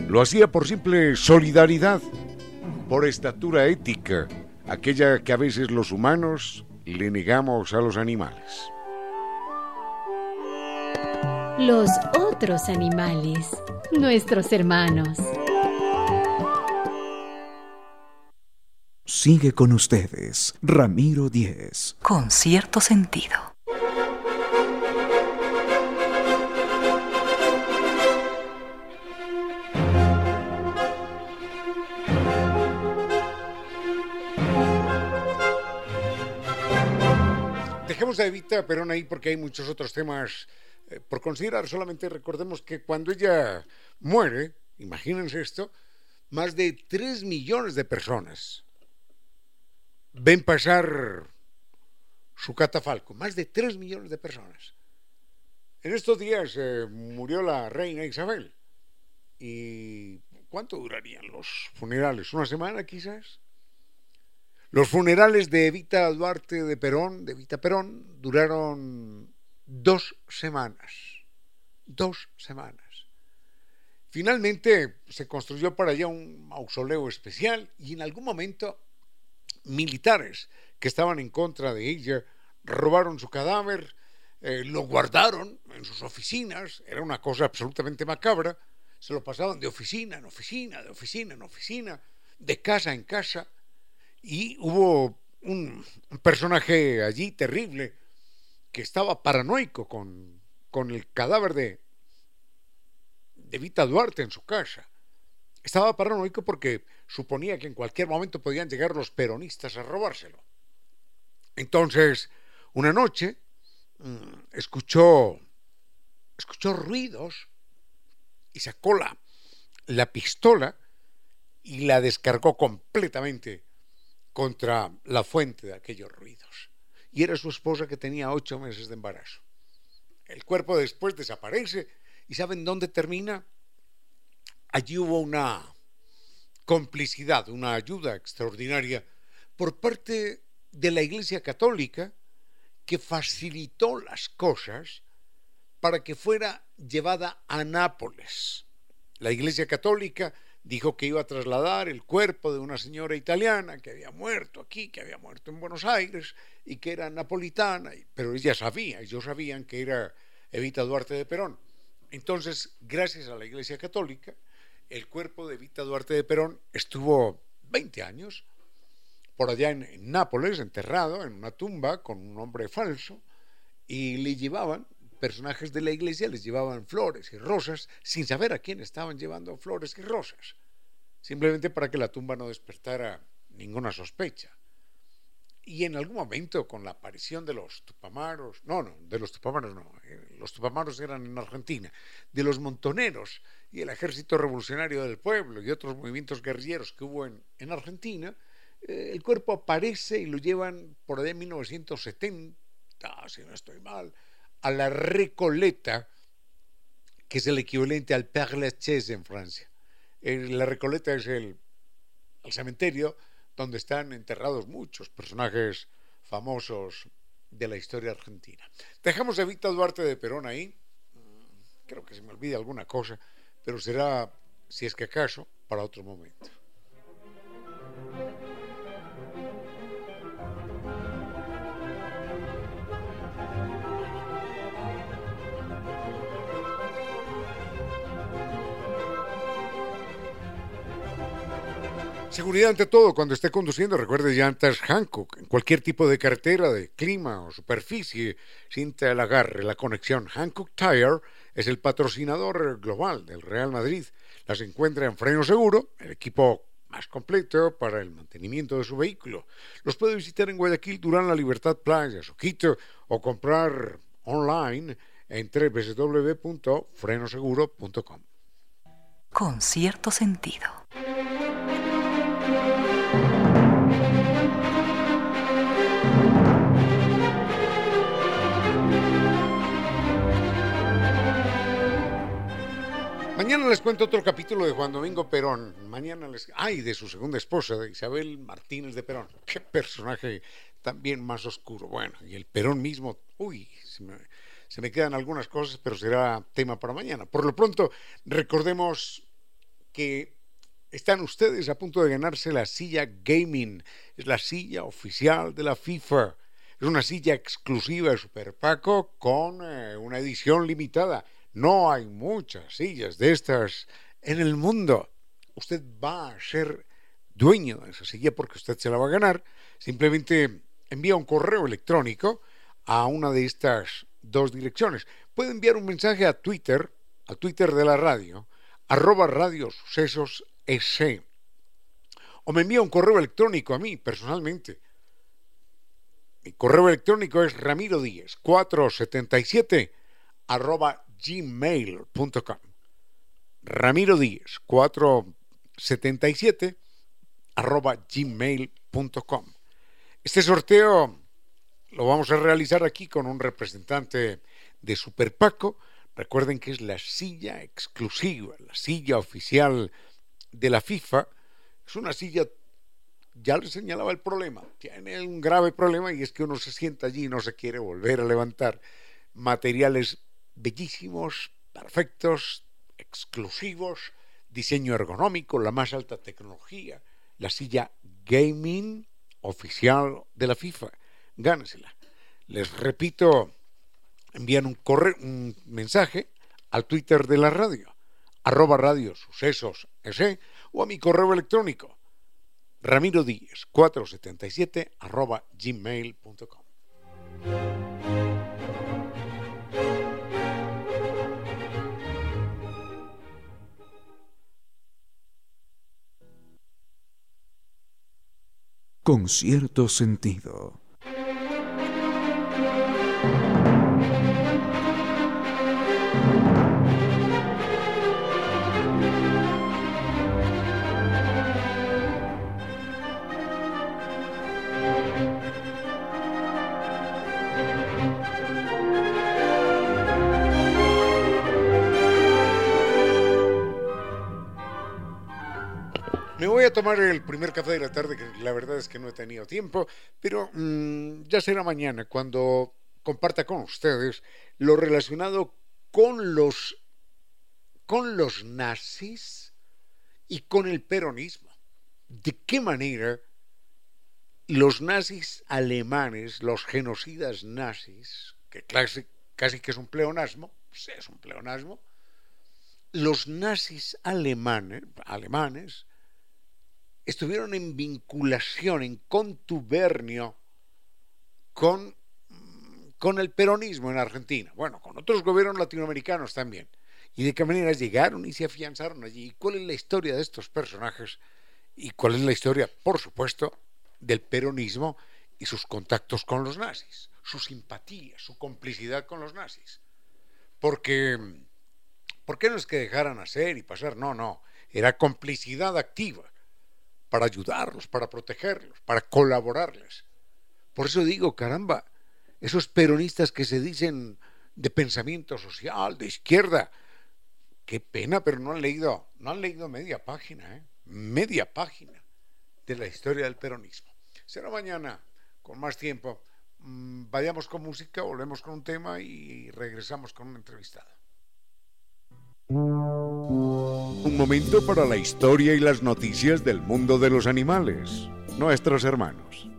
Lo hacía por simple solidaridad, por estatura ética, aquella que a veces los humanos le negamos a los animales. Los otros animales, nuestros hermanos. Sigue con ustedes, Ramiro Díez. Con cierto sentido. Dejemos a Evita Perón ahí porque hay muchos otros temas eh, por considerar. Solamente recordemos que cuando ella muere, imagínense esto, más de 3 millones de personas ven pasar su catafalco, más de 3 millones de personas. En estos días eh, murió la reina Isabel. ¿Y cuánto durarían los funerales? ¿Una semana quizás? Los funerales de Evita Duarte de Perón, de Evita Perón, duraron dos semanas. Dos semanas. Finalmente se construyó para allá un mausoleo especial y en algún momento militares que estaban en contra de ella robaron su cadáver, eh, lo guardaron en sus oficinas, era una cosa absolutamente macabra, se lo pasaban de oficina en oficina, de oficina en oficina, de casa en casa, y hubo un, personaje allí terrible que estaba paranoico con, con el cadáver de, de Vita Duarte en su casa. Estaba paranoico porque suponía que en cualquier momento podían llegar los peronistas a robárselo. Entonces, una noche mm, escuchó, escuchó ruidos y sacó la, la pistola y la descargó completamente contra la fuente de aquellos ruidos. Y era su esposa que tenía ocho meses de embarazo. El cuerpo después desaparece y ¿saben dónde termina? Allí hubo una complicidad, una ayuda extraordinaria por parte de la Iglesia Católica que facilitó las cosas para que fuera llevada a Nápoles. La Iglesia Católica dijo que iba a trasladar el cuerpo de una señora italiana que había muerto aquí, que había muerto en Buenos Aires y que era napolitana, pero ella sabía, ellos sabían que era Evita Duarte de Perón. Entonces, gracias a la Iglesia Católica, el cuerpo de Evita Duarte de Perón estuvo 20 años por allá en, Nápoles, enterrado en una tumba con un nombre falso, y le llevaban, personajes de la iglesia les llevaban flores y rosas sin saber a quién estaban llevando flores y rosas, simplemente para que la tumba no despertara ninguna sospecha. Y en algún momento, con la aparición de los tupamaros, no, no, de los tupamaros no, eh, los tupamaros eran en Argentina, de los montoneros y el ejército revolucionario del pueblo y otros movimientos guerrilleros que hubo en, en Argentina, eh, el cuerpo aparece y lo llevan por allá en 1970, si no estoy mal, a la Recoleta, que es el equivalente al Père Lachaise en Francia. Eh, la Recoleta es el, el cementerio donde están enterrados muchos personajes famosos de la historia argentina. Dejamos a Vita Duarte de Perón ahí, mm, creo que se me olvide alguna cosa, pero será, si es que acaso, para otro momento. Seguridad ante todo cuando esté conduciendo. Recuerde llantas Hancock en cualquier tipo de carretera, de clima o superficie. Cinta el agarre, la conexión. Hancock Tire es el patrocinador global del Real Madrid. Las encuentra en Freno Seguro, el equipo más completo para el mantenimiento de su vehículo. Los puede visitar en Guayaquil, Durán, La Libertad, Playa, Soquito o comprar online en www.frenoseguro.com. Con cierto sentido. Mañana les cuento otro capítulo de Juan Domingo Perón. Mañana les. Ay, de su segunda esposa, de Isabel Martínez de Perón. Qué personaje también más oscuro. Bueno, y el Perón mismo. Uy, se me, quedan algunas cosas, pero será tema para mañana. Por lo pronto, recordemos que están ustedes a punto de ganarse la silla gaming. Es la silla oficial de la FIFA. Es una silla exclusiva de Super Paco con eh, una edición limitada. No hay muchas sillas de estas en el mundo. Usted va a ser dueño de esa silla porque usted se la va a ganar. Simplemente envía un correo electrónico a una de estas dos direcciones. Puede enviar un mensaje a Twitter, a Twitter de la radio, arroba radio sucesos O me envía un correo electrónico a mí personalmente. Mi correo electrónico es ramiro 477 arroba gmail.com. Ramiro 477 arroba gmail.com. Este sorteo lo vamos a realizar aquí con un representante de Super Paco. Recuerden que es la silla exclusiva, la silla oficial de la FIFA. Es una silla, ya les señalaba el problema, tiene un grave problema y es que uno se sienta allí y no se quiere volver a levantar. Materiales bellísimos, perfectos, exclusivos, diseño ergonómico, la más alta tecnología, la silla gaming oficial de la FIFA. Gánesela. Les repito, envían un, correo, un mensaje al Twitter de la radio, arroba radio sucesos o a mi correo electrónico, ramiro díez 477 arroba gmail.com. con cierto sentido. Voy a tomar el primer café de la tarde, que la verdad es que no he tenido tiempo, pero mmm, ya será mañana cuando comparta con ustedes lo relacionado con los, con los nazis y con el peronismo. ¿De qué manera los nazis alemanes, los genocidas nazis, que casi, casi que es un pleonasmo, pues es un pleonasmo, los nazis alemanes, alemanes estuvieron en vinculación, en contubernio con, con el peronismo en Argentina, bueno, con otros gobiernos latinoamericanos también. ¿Y de qué manera llegaron y se afianzaron allí? ¿Y cuál es la historia de estos personajes? ¿Y cuál es la historia, por supuesto, del peronismo y sus contactos con los nazis? Su simpatía, su complicidad con los nazis. Porque, ¿por qué no es que dejaran hacer y pasar? No, no, era complicidad activa para ayudarlos, para protegerlos, para colaborarles. Por eso digo, caramba, esos peronistas que se dicen de pensamiento social, de izquierda, qué pena, pero no han leído, no han leído media página, ¿eh? media página de la historia del peronismo. Será mañana, con más tiempo. Mm, vayamos con música, volvemos con un tema y regresamos con una entrevistada. Un momento para la historia y las noticias del mundo de los animales, nuestros hermanos.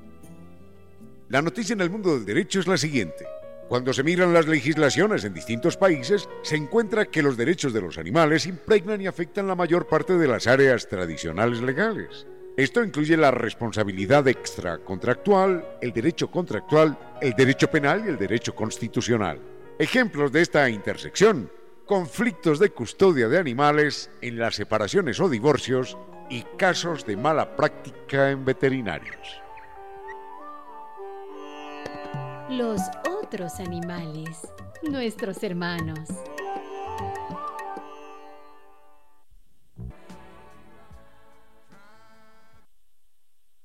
La noticia en el mundo del derecho es la siguiente. Cuando se miran las legislaciones en distintos países, se encuentra que los derechos de los animales impregnan y afectan la mayor parte de las áreas tradicionales legales. Esto incluye la responsabilidad extracontractual, el derecho contractual, el derecho penal y el derecho constitucional. Ejemplos de esta intersección conflictos de custodia de animales en las separaciones o divorcios y casos de mala práctica en veterinarios. Los otros animales, nuestros hermanos.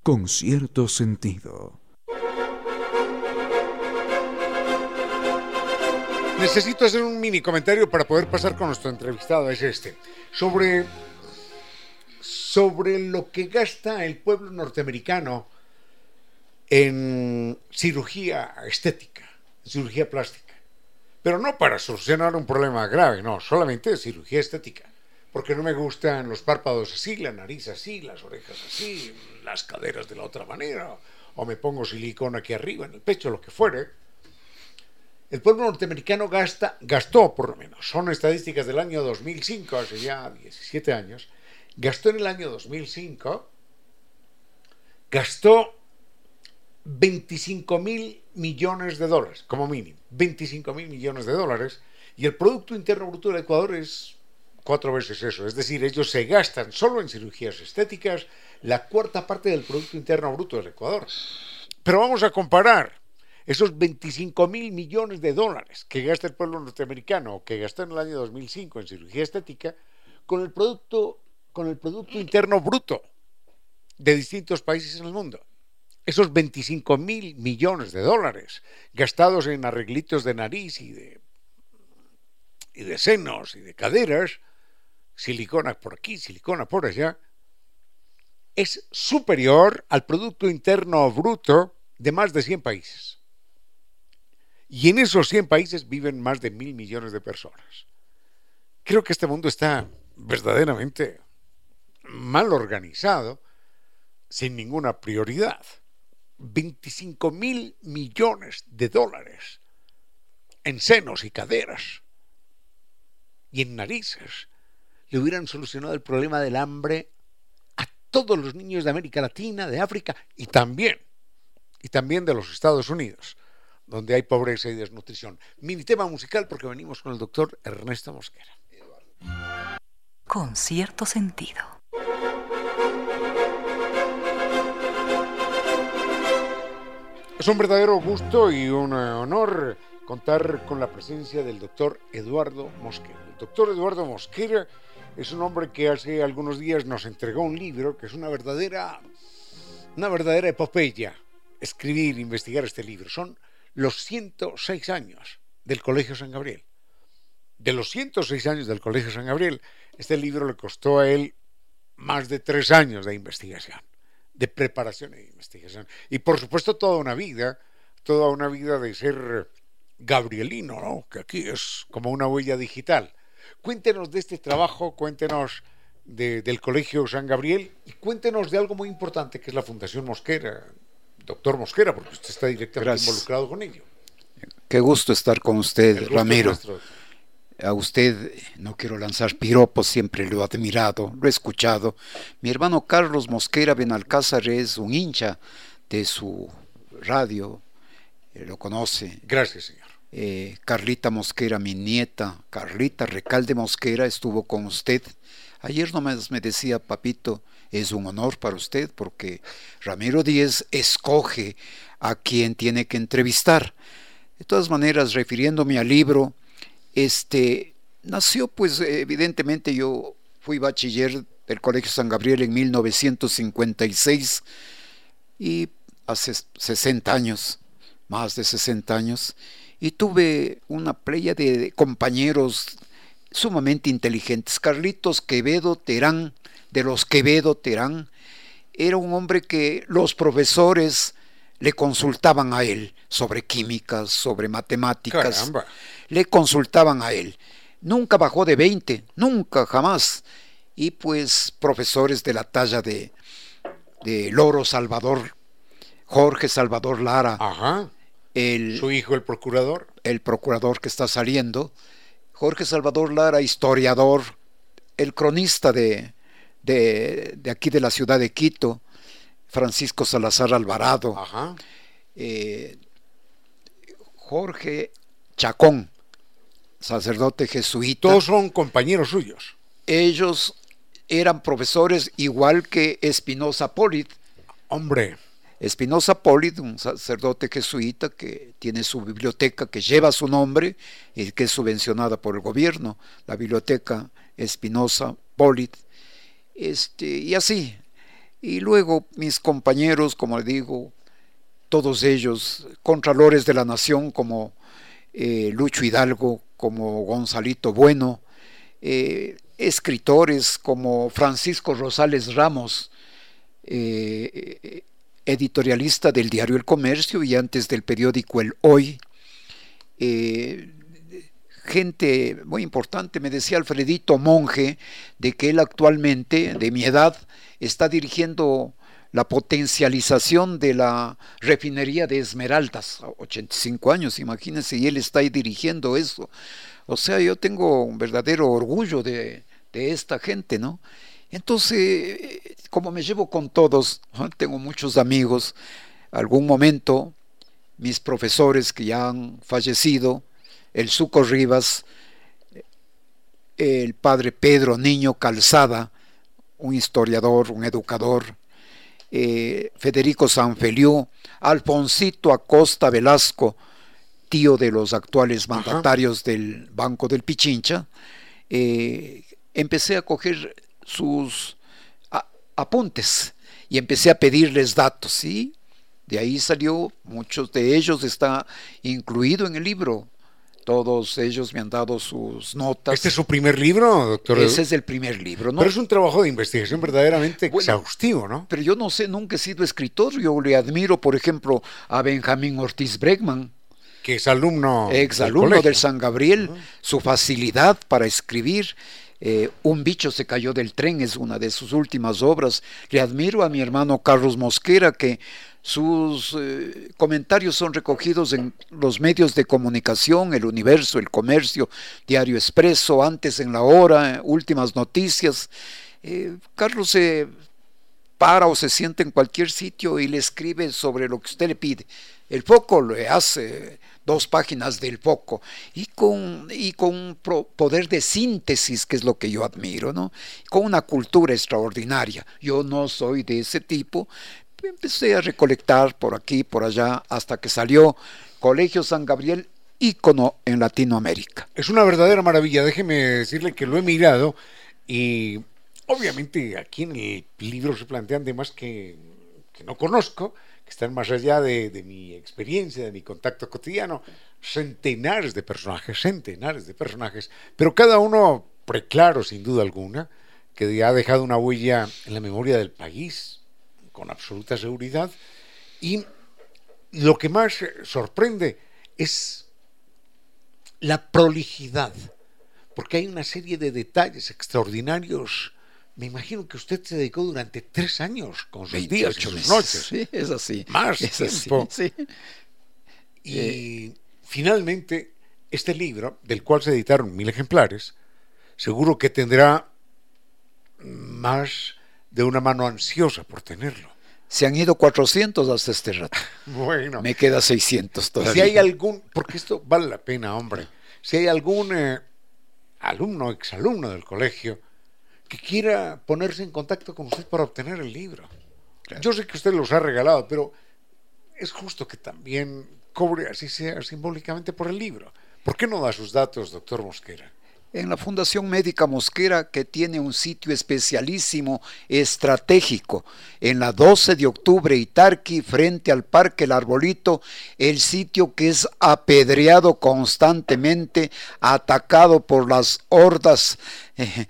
Con cierto sentido. Necesito hacer un mini comentario para poder pasar con nuestro entrevistado, es este, sobre, sobre lo que gasta el pueblo norteamericano en cirugía estética, cirugía plástica. Pero no para solucionar un problema grave, no, solamente cirugía estética. Porque no me gustan los párpados así, la nariz así, las orejas así, las caderas de la otra manera, o me pongo silicona aquí arriba, en el pecho, lo que fuere. El pueblo norteamericano gasta, gastó por lo menos, son estadísticas del año 2005, hace ya 17 años, gastó en el año 2005, gastó 25 mil millones de dólares, como mínimo, 25 mil millones de dólares, y el Producto Interno Bruto del Ecuador es cuatro veces eso, es decir, ellos se gastan solo en cirugías estéticas la cuarta parte del Producto Interno Bruto del Ecuador. Pero vamos a comparar esos 25 mil millones de dólares que gasta el pueblo norteamericano o que gastó en el año 2005 en cirugía estética con el producto, con el producto interno bruto de distintos países en el mundo esos 25 mil millones de dólares gastados en arreglitos de nariz y de, y de senos y de caderas, silicona por aquí, silicona por allá, es superior al Producto Interno Bruto de más de 100 países. Y en esos 100 países viven más de mil millones de personas. Creo que este mundo está verdaderamente mal organizado, sin ninguna prioridad. 25 mil millones de dólares en senos y caderas y en narices le hubieran solucionado el problema del hambre a todos los niños de América Latina, de África y también, y también de los Estados Unidos, donde hay pobreza y desnutrición. Mini tema musical porque venimos con el doctor Ernesto Mosquera. Con cierto sentido. Es un verdadero gusto y un honor contar con la presencia del doctor Eduardo Mosquera. El doctor Eduardo Mosquera es un hombre que hace algunos días nos entregó un libro que es una verdadera, una verdadera epopeya. Escribir, investigar este libro. Son los 106 años del Colegio San Gabriel. De los 106 años del Colegio San Gabriel, este libro le costó a él más de tres años de investigación de preparación e investigación. Y por supuesto toda una vida, toda una vida de ser gabrielino, ¿no? que aquí es como una huella digital. Cuéntenos de este trabajo, cuéntenos del Colegio San Gabriel y cuéntenos de algo muy importante que es la Fundación Mosquera, doctor Mosquera, porque usted está directamente involucrado con ello. Qué gusto estar con usted, Ramiro. A usted no quiero lanzar piropos, siempre lo he admirado, lo he escuchado. Mi hermano Carlos Mosquera Benalcázar es un hincha de su radio, eh, lo conoce. Gracias, señor. Eh, Carlita Mosquera, mi nieta, Carlita Recalde Mosquera, estuvo con usted. Ayer nomás me decía, papito, es un honor para usted porque Ramiro Díez escoge a quien tiene que entrevistar. De todas maneras, refiriéndome al libro, este, nació pues evidentemente yo fui bachiller del Colegio San Gabriel en 1956 y hace 60 años, más de 60 años, y tuve una playa de compañeros sumamente inteligentes. Carlitos Quevedo Terán, de los Quevedo Terán, era un hombre que los profesores le consultaban a él sobre químicas, sobre matemáticas. Le consultaban a él. Nunca bajó de 20, nunca, jamás. Y pues profesores de la talla de, de Loro Salvador, Jorge Salvador Lara. Ajá. El, Su hijo, el procurador. El procurador que está saliendo. Jorge Salvador Lara, historiador, el cronista de, de, de aquí de la ciudad de Quito Francisco Salazar Alvarado, eh, Jorge Chacón, sacerdote jesuita. Todos son compañeros suyos. Ellos eran profesores igual que Espinosa Polit. Hombre. Espinosa Polit, un sacerdote jesuita que tiene su biblioteca que lleva su nombre y que es subvencionada por el gobierno, la biblioteca Espinosa Polit. Este, y así, y luego mis compañeros, como le digo, todos ellos, contralores de la nación, como eh, Lucho Hidalgo, como Gonzalito Bueno, eh, escritores como Francisco Rosales Ramos, eh, editorialista del diario El Comercio y antes del periódico El Hoy. gente muy importante, me decía Alfredito Monje, de que él actualmente, de mi edad, está dirigiendo la potencialización de la refinería de Esmeraldas, 85 años, imagínense, y él está ahí dirigiendo eso. O sea, yo tengo un verdadero orgullo de, esta gente, ¿no? Entonces, como me llevo con todos, tengo muchos amigos, algún momento mis profesores que ya han fallecido, el Suco Rivas, el padre Pedro Niño Calzada, un historiador, un educador, eh, Federico Sanfeliu, Alfonsito Acosta Velasco, tío de los actuales mandatarios del Banco del Pichincha, eh, empecé a coger sus apuntes y empecé a pedirles datos, y de ahí salió, muchos de ellos está incluido en el libro, todos ellos me han dado sus notas. ¿Este es su primer libro, doctor? Ese es el primer libro, ¿no? Pero es un trabajo de investigación verdaderamente exhaustivo, ¿no? Pero yo no sé, nunca he sido escritor. Yo le admiro, por ejemplo, a Benjamín Ortiz Bregman. Que es alumno. Ex alumno del, San Gabriel. Su facilidad para escribir. Eh, un bicho se cayó del tren es una de sus últimas obras. Le admiro a mi hermano Carlos Mosquera, que sus eh, comentarios son recogidos en los medios de comunicación, El Universo, El Comercio, Diario Expreso, antes en la hora, últimas noticias. Eh, Carlos se para o se sienta en cualquier sitio y le escribe sobre lo que usted le pide. El foco le hace dos páginas del foco y con, y con un poder de síntesis, que es lo que yo admiro, ¿no? Con una cultura extraordinaria. Yo no soy de ese tipo, empecé a recolectar por aquí, por allá, hasta que salió Colegio San Gabriel, ícono en Latinoamérica. Es una verdadera maravilla, déjeme decirle que lo he mirado y obviamente aquí en el libro se plantean temas que, no conozco, que están más allá de, de, mi experiencia, de mi contacto cotidiano, centenares de personajes, centenares de personajes, pero cada uno preclaro sin duda alguna, que ha dejado una huella en la memoria del país, con absoluta seguridad. Y lo que más sorprende es la prolijidad, porque hay una serie de detalles extraordinarios. Me imagino que usted se dedicó durante tres años con sus días y sus noches. Sí, es así. Más es tiempo. sí. Y eh. finalmente, este libro, del cual se editaron mil ejemplares, seguro que tendrá más de una mano ansiosa por tenerlo. Se han ido 400 hasta este rato. Bueno. Me queda 600 todavía. Si hay algún, porque esto vale la pena, hombre, si hay algún eh, alumno, exalumno del colegio, que quiera ponerse en contacto con usted para obtener el libro. Yo sé que usted los ha regalado, pero es justo que también cobre, así sea simbólicamente, por el libro. ¿Por qué no da sus datos, doctor Mosquera? en la Fundación Médica Mosquera, que tiene un sitio especialísimo, estratégico, en la 12 de octubre, Itarqui, frente al Parque El Arbolito, el sitio que es apedreado constantemente, atacado por las hordas eh,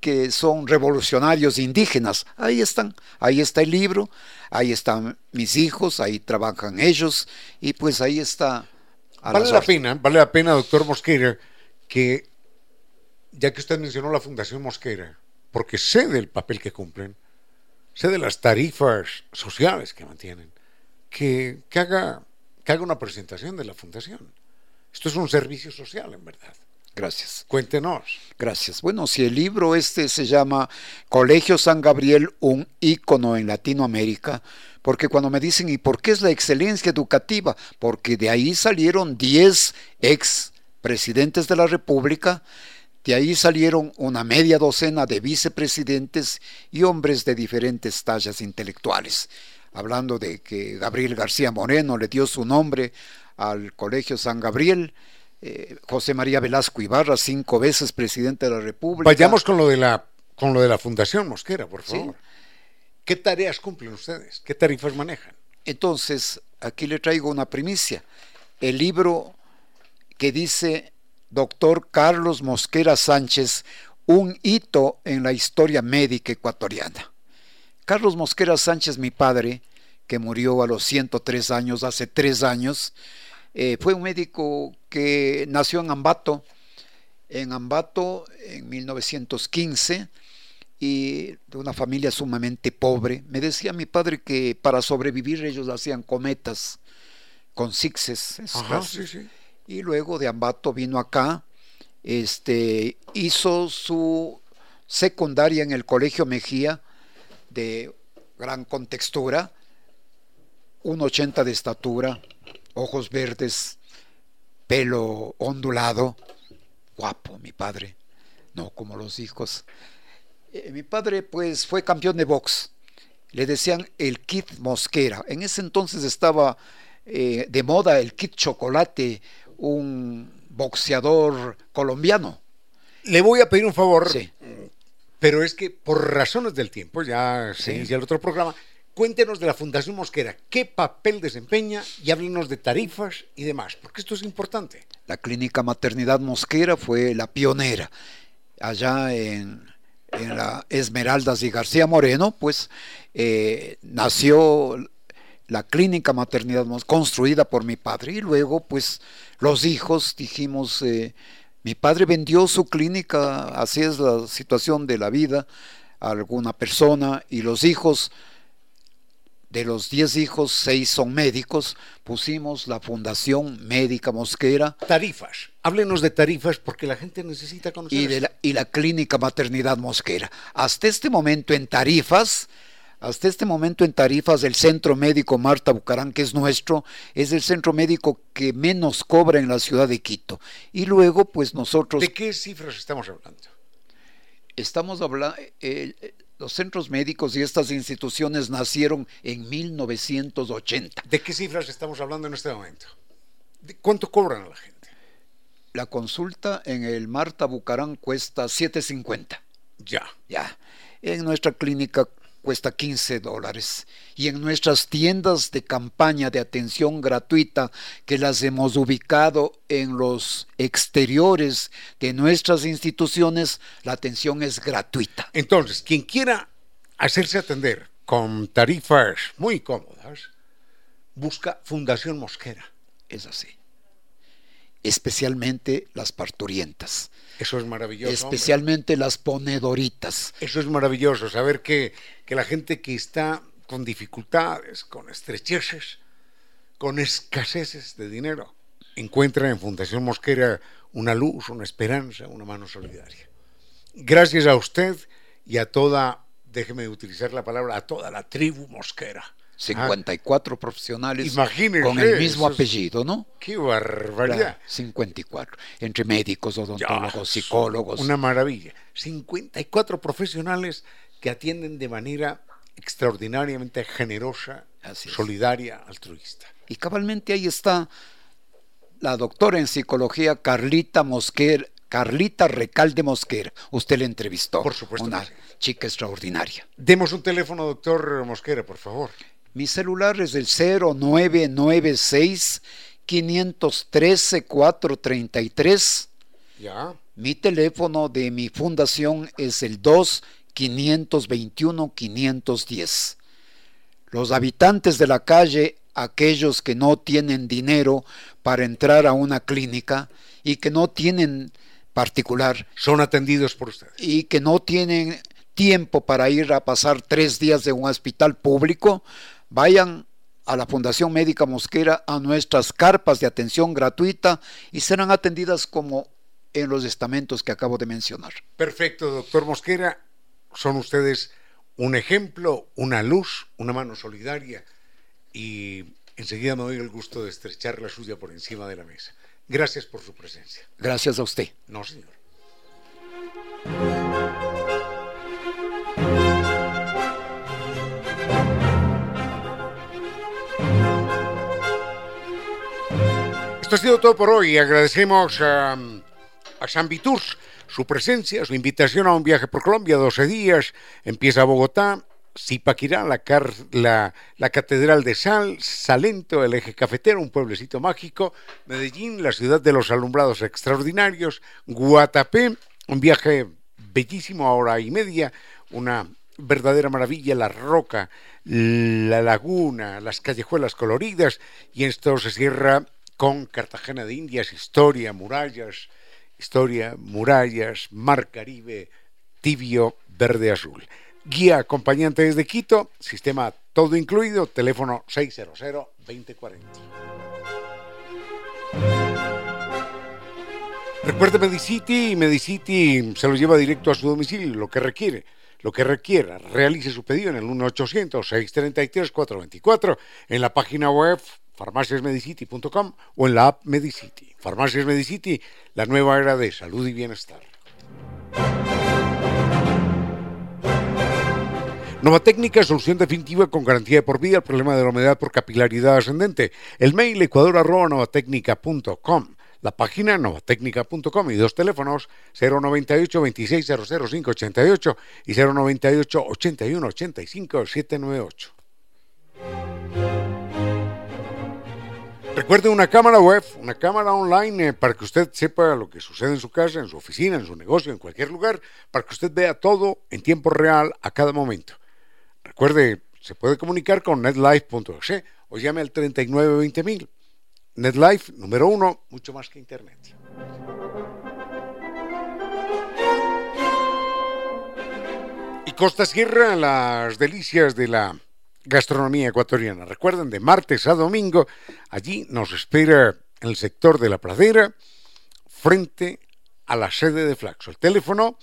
que son revolucionarios indígenas. Ahí están, ahí está el libro, ahí están mis hijos, ahí trabajan ellos, y pues ahí está. Vale la pena, vale la pena, doctor Mosquera, que ya que usted mencionó la Fundación Mosquera, porque sé del papel que cumplen, sé de las tarifas sociales que mantienen, que, haga, que haga una presentación de la Fundación. Esto es un servicio social, en verdad. Gracias. Cuéntenos. Gracias. Bueno, si el libro este se llama Colegio San Gabriel, un ícono en Latinoamérica, porque cuando me dicen, ¿y por qué es la excelencia educativa? Porque de ahí salieron 10 ex presidentes de la República de ahí salieron una media docena de vicepresidentes y hombres de diferentes tallas intelectuales. Hablando de que Gabriel García Moreno le dio su nombre al Colegio San Gabriel, eh, José María Velasco Ibarra, cinco veces presidente de la República. Vayamos con lo de la, con lo de la Fundación Mosquera, por favor. ¿Qué tareas cumplen ustedes? ¿Qué tarifas manejan? Entonces, aquí le traigo una primicia. El libro que dice doctor Carlos Mosquera Sánchez, un hito en la historia médica ecuatoriana. Carlos Mosquera Sánchez, mi padre, que murió a los 103 años, hace tres años, eh, fue un médico que nació en Ambato, en Ambato en 1915 y de una familia sumamente pobre. Me decía mi padre que para sobrevivir ellos hacían cometas con sixes. Y luego de Ambato vino acá, este, hizo su secundaria en el Colegio Mejía de gran contextura, 1,80 de estatura, ojos verdes, pelo ondulado, guapo mi padre, no como los hijos. Eh, mi padre pues fue campeón de box, le decían el kit mosquera, en ese entonces estaba eh, de moda el kit chocolate, un boxeador colombiano. Le voy a pedir un favor, sí. pero es que por razones del tiempo, ya se inicia el otro programa, Cuéntenos de la Fundación Mosquera, qué papel desempeña y háblenos de tarifas y demás, porque esto es importante. La Clínica Maternidad Mosquera fue la pionera. Allá en, la Esmeraldas y García Moreno, pues eh, nació la Clínica Maternidad construida por mi padre, y luego, pues los hijos, dijimos, eh, mi padre vendió su clínica, así es la situación de la vida, a alguna persona, y los hijos de los 10 hijos, 6 son médicos, pusimos la Fundación Médica Mosquera. Tarifas, háblenos de tarifas porque la gente necesita conocer. Y, de la, y la Clínica Maternidad Mosquera. Hasta este momento en tarifas, hasta este momento en tarifas, el Centro Médico Marta Bucarán, que es nuestro, es el centro médico que menos cobra en la ciudad de Quito. Y luego, pues nosotros... ¿De qué cifras estamos hablando? Estamos hablando... Eh, los centros médicos y estas instituciones nacieron en 1980. ¿De qué cifras estamos hablando en este momento? ¿De ¿Cuánto cobran a la gente? La consulta en el Marta Bucarán cuesta 7.50. Ya. Ya. En nuestra clínica cuesta 15 dólares. Y en nuestras tiendas de campaña de atención gratuita que las hemos ubicado en los exteriores de nuestras instituciones, la atención es gratuita. Entonces, quien quiera hacerse atender con tarifas muy cómodas, busca Fundación Mosquera. Es así especialmente las parturientas. Eso es maravilloso. Especialmente las ponedoritas. Eso es maravilloso, saber que, que la gente que está con dificultades, con estrecheces, con escaseces de dinero, encuentra en Fundación Mosquera una luz, una esperanza, una mano solidaria. Gracias a usted y a toda, déjeme utilizar la palabra, a toda la tribu mosquera 54 profesionales con el mismo apellido, ¿no? ¡Qué barbaridad! 54, entre médicos, odontólogos, psicólogos. Una maravilla. 54 profesionales que atienden de manera extraordinariamente generosa, solidaria, altruista. Y cabalmente ahí está la doctora en psicología Carlita Mosquer, Carlita Recalde Mosquera. Usted le entrevistó. Por supuesto. Una chica extraordinaria. Demos un teléfono, doctor Mosquera, por favor. Mi celular es el 0996 513 433. Ya. Mi teléfono de mi fundación es el 2 521 510. Los habitantes de la calle, aquellos que no tienen dinero para entrar a una clínica y que no tienen particular. Son atendidos por usted. Y que no tienen tiempo para ir a pasar tres días en un hospital público, Vayan a la Fundación Médica Mosquera a nuestras carpas de atención gratuita y serán atendidas como en los estamentos que acabo de mencionar. Perfecto, doctor Mosquera. Son ustedes un ejemplo, una luz, una mano solidaria y enseguida me doy el gusto de estrechar la suya por encima de la mesa. Gracias por su presencia. Gracias a usted. No, señor. Esto ha sido todo por hoy. Agradecemos a, a San Vitus su presencia, su invitación a un viaje por Colombia, 12 días. Empieza Bogotá, Zipaquirá, la, la, la, Catedral de Sal, Salento, el eje cafetero, un pueblecito mágico, Medellín, la ciudad de los alumbrados extraordinarios, Guatapé, un viaje bellísimo, hora y media, una verdadera maravilla, la roca, la laguna, las callejuelas coloridas, y esto se cierra con Cartagena de Indias, historia, murallas, historia, murallas, mar Caribe, tibio, verde, azul. Guía acompañante desde Quito, sistema todo incluido, teléfono 600-2040. Recuerde Medicity y Medicity se lo lleva directo a su domicilio, lo que requiere. Lo que requiera, realice su pedido en el 1-800-633-424, en la página web farmaciasmedicity.com o en la app Medicity. Farmacias Medicity, la nueva era de salud y bienestar. Nova Técnica, solución definitiva con garantía de por vida al problema de la humedad por capilaridad ascendente. El mail ecuador.novatecnica.com. La página novatecnica.com y dos teléfonos 098 26 588 y 098 81 85 798. Recuerde una cámara web, una cámara online eh, para que usted sepa lo que sucede en su casa, en su oficina, en su negocio, en cualquier lugar, para que usted vea todo en tiempo real a cada momento. Recuerde, se puede comunicar con netlife.es o llame al 3920.000. NetLife, número uno, mucho más que Internet. Y Costa Sierra, las delicias de la gastronomía ecuatoriana. Recuerden, de martes a domingo, allí nos espera el sector de la pradera, frente a la sede de Flaxo. El teléfono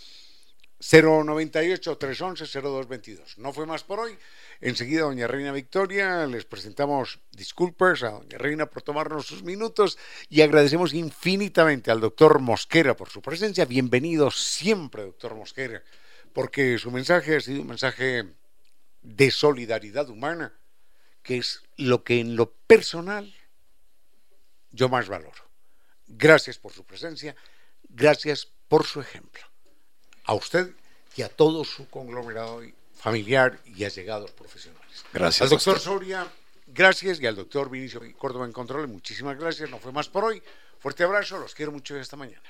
098-311-0222. No fue más por hoy. Enseguida, doña Reina Victoria, les presentamos disculpas a doña Reina por tomarnos sus minutos y agradecemos infinitamente al doctor Mosquera por su presencia. Bienvenido siempre, doctor Mosquera, porque su mensaje ha sido un mensaje de solidaridad humana, que es lo que en lo personal yo más valoro. Gracias por su presencia, gracias por su ejemplo a usted y a todo su conglomerado familiar y allegados profesionales. Gracias. Al doctor Soria, gracias, y al doctor Vinicio Córdoba en Control, muchísimas gracias. No fue más por hoy. Fuerte abrazo, los quiero mucho esta mañana.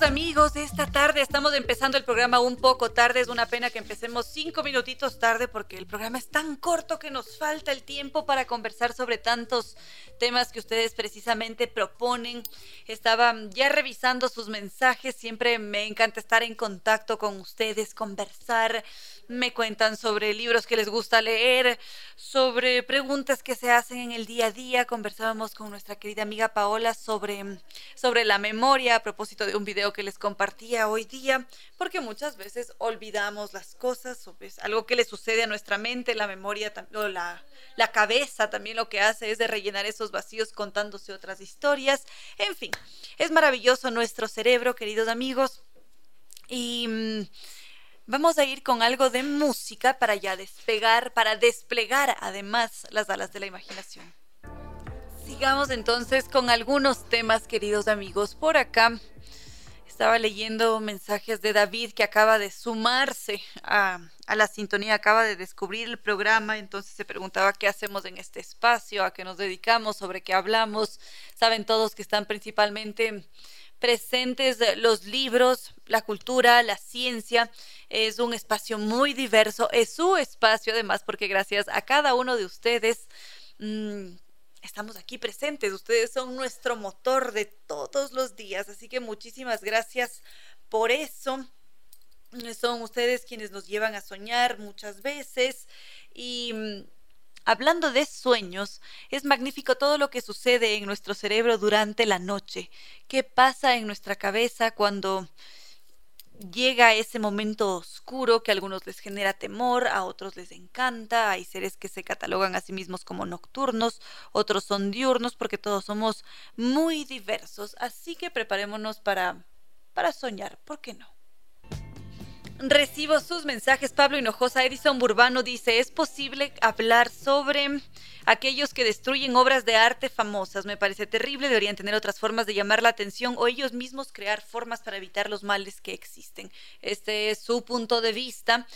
Queridos amigos, esta tarde estamos empezando el programa un poco tarde. Es una pena que empecemos cinco minutitos tarde porque el programa es tan corto que nos falta el tiempo para conversar sobre tantos temas que ustedes precisamente proponen. Estaba ya revisando sus mensajes. Siempre me encanta estar en contacto con ustedes, conversar, me cuentan sobre libros que les gusta leer, sobre preguntas que se hacen en el día a día. Conversábamos con nuestra querida amiga Paola sobre, sobre la memoria a propósito de un video que les compartía hoy día, porque muchas veces olvidamos las cosas, o es algo que le sucede a nuestra mente, la memoria o la, la cabeza también lo que hace es de rellenar esos vacíos contándose otras historias. En fin, es maravilloso nuestro cerebro, queridos amigos. Y mm, Vamos a ir con algo de música para ya despegar, para desplegar además las alas de la imaginación. Sigamos entonces con algunos temas, queridos amigos. Por acá estaba leyendo mensajes de David que acaba de sumarse a, a, la sintonía, acaba de descubrir el programa, entonces se preguntaba qué hacemos en este espacio, a qué nos dedicamos, sobre qué hablamos. Saben todos que están principalmente presentes los libros, la cultura, la ciencia. Es un espacio muy diverso, es su espacio además porque gracias a cada uno de ustedes mmm, estamos aquí presentes. Ustedes son nuestro motor de todos los días, así que muchísimas gracias por eso. Son ustedes quienes nos llevan a soñar muchas veces y mm, Hablando de sueños, es magnífico todo lo que sucede en nuestro cerebro durante la noche. ¿Qué pasa en nuestra cabeza cuando llega ese momento oscuro que a algunos les genera temor, a otros les encanta, hay seres que se catalogan a sí mismos como nocturnos, otros son diurnos porque todos somos muy diversos, así que preparémonos para para soñar, ¿por qué no? Recibo sus mensajes. Pablo Hinojosa, Edison Burbano dice, ¿es posible hablar sobre aquellos que destruyen obras de arte famosas? Me parece terrible, deberían tener otras formas de llamar la atención o ellos mismos crear formas para evitar los males que existen. Este es su punto de vista.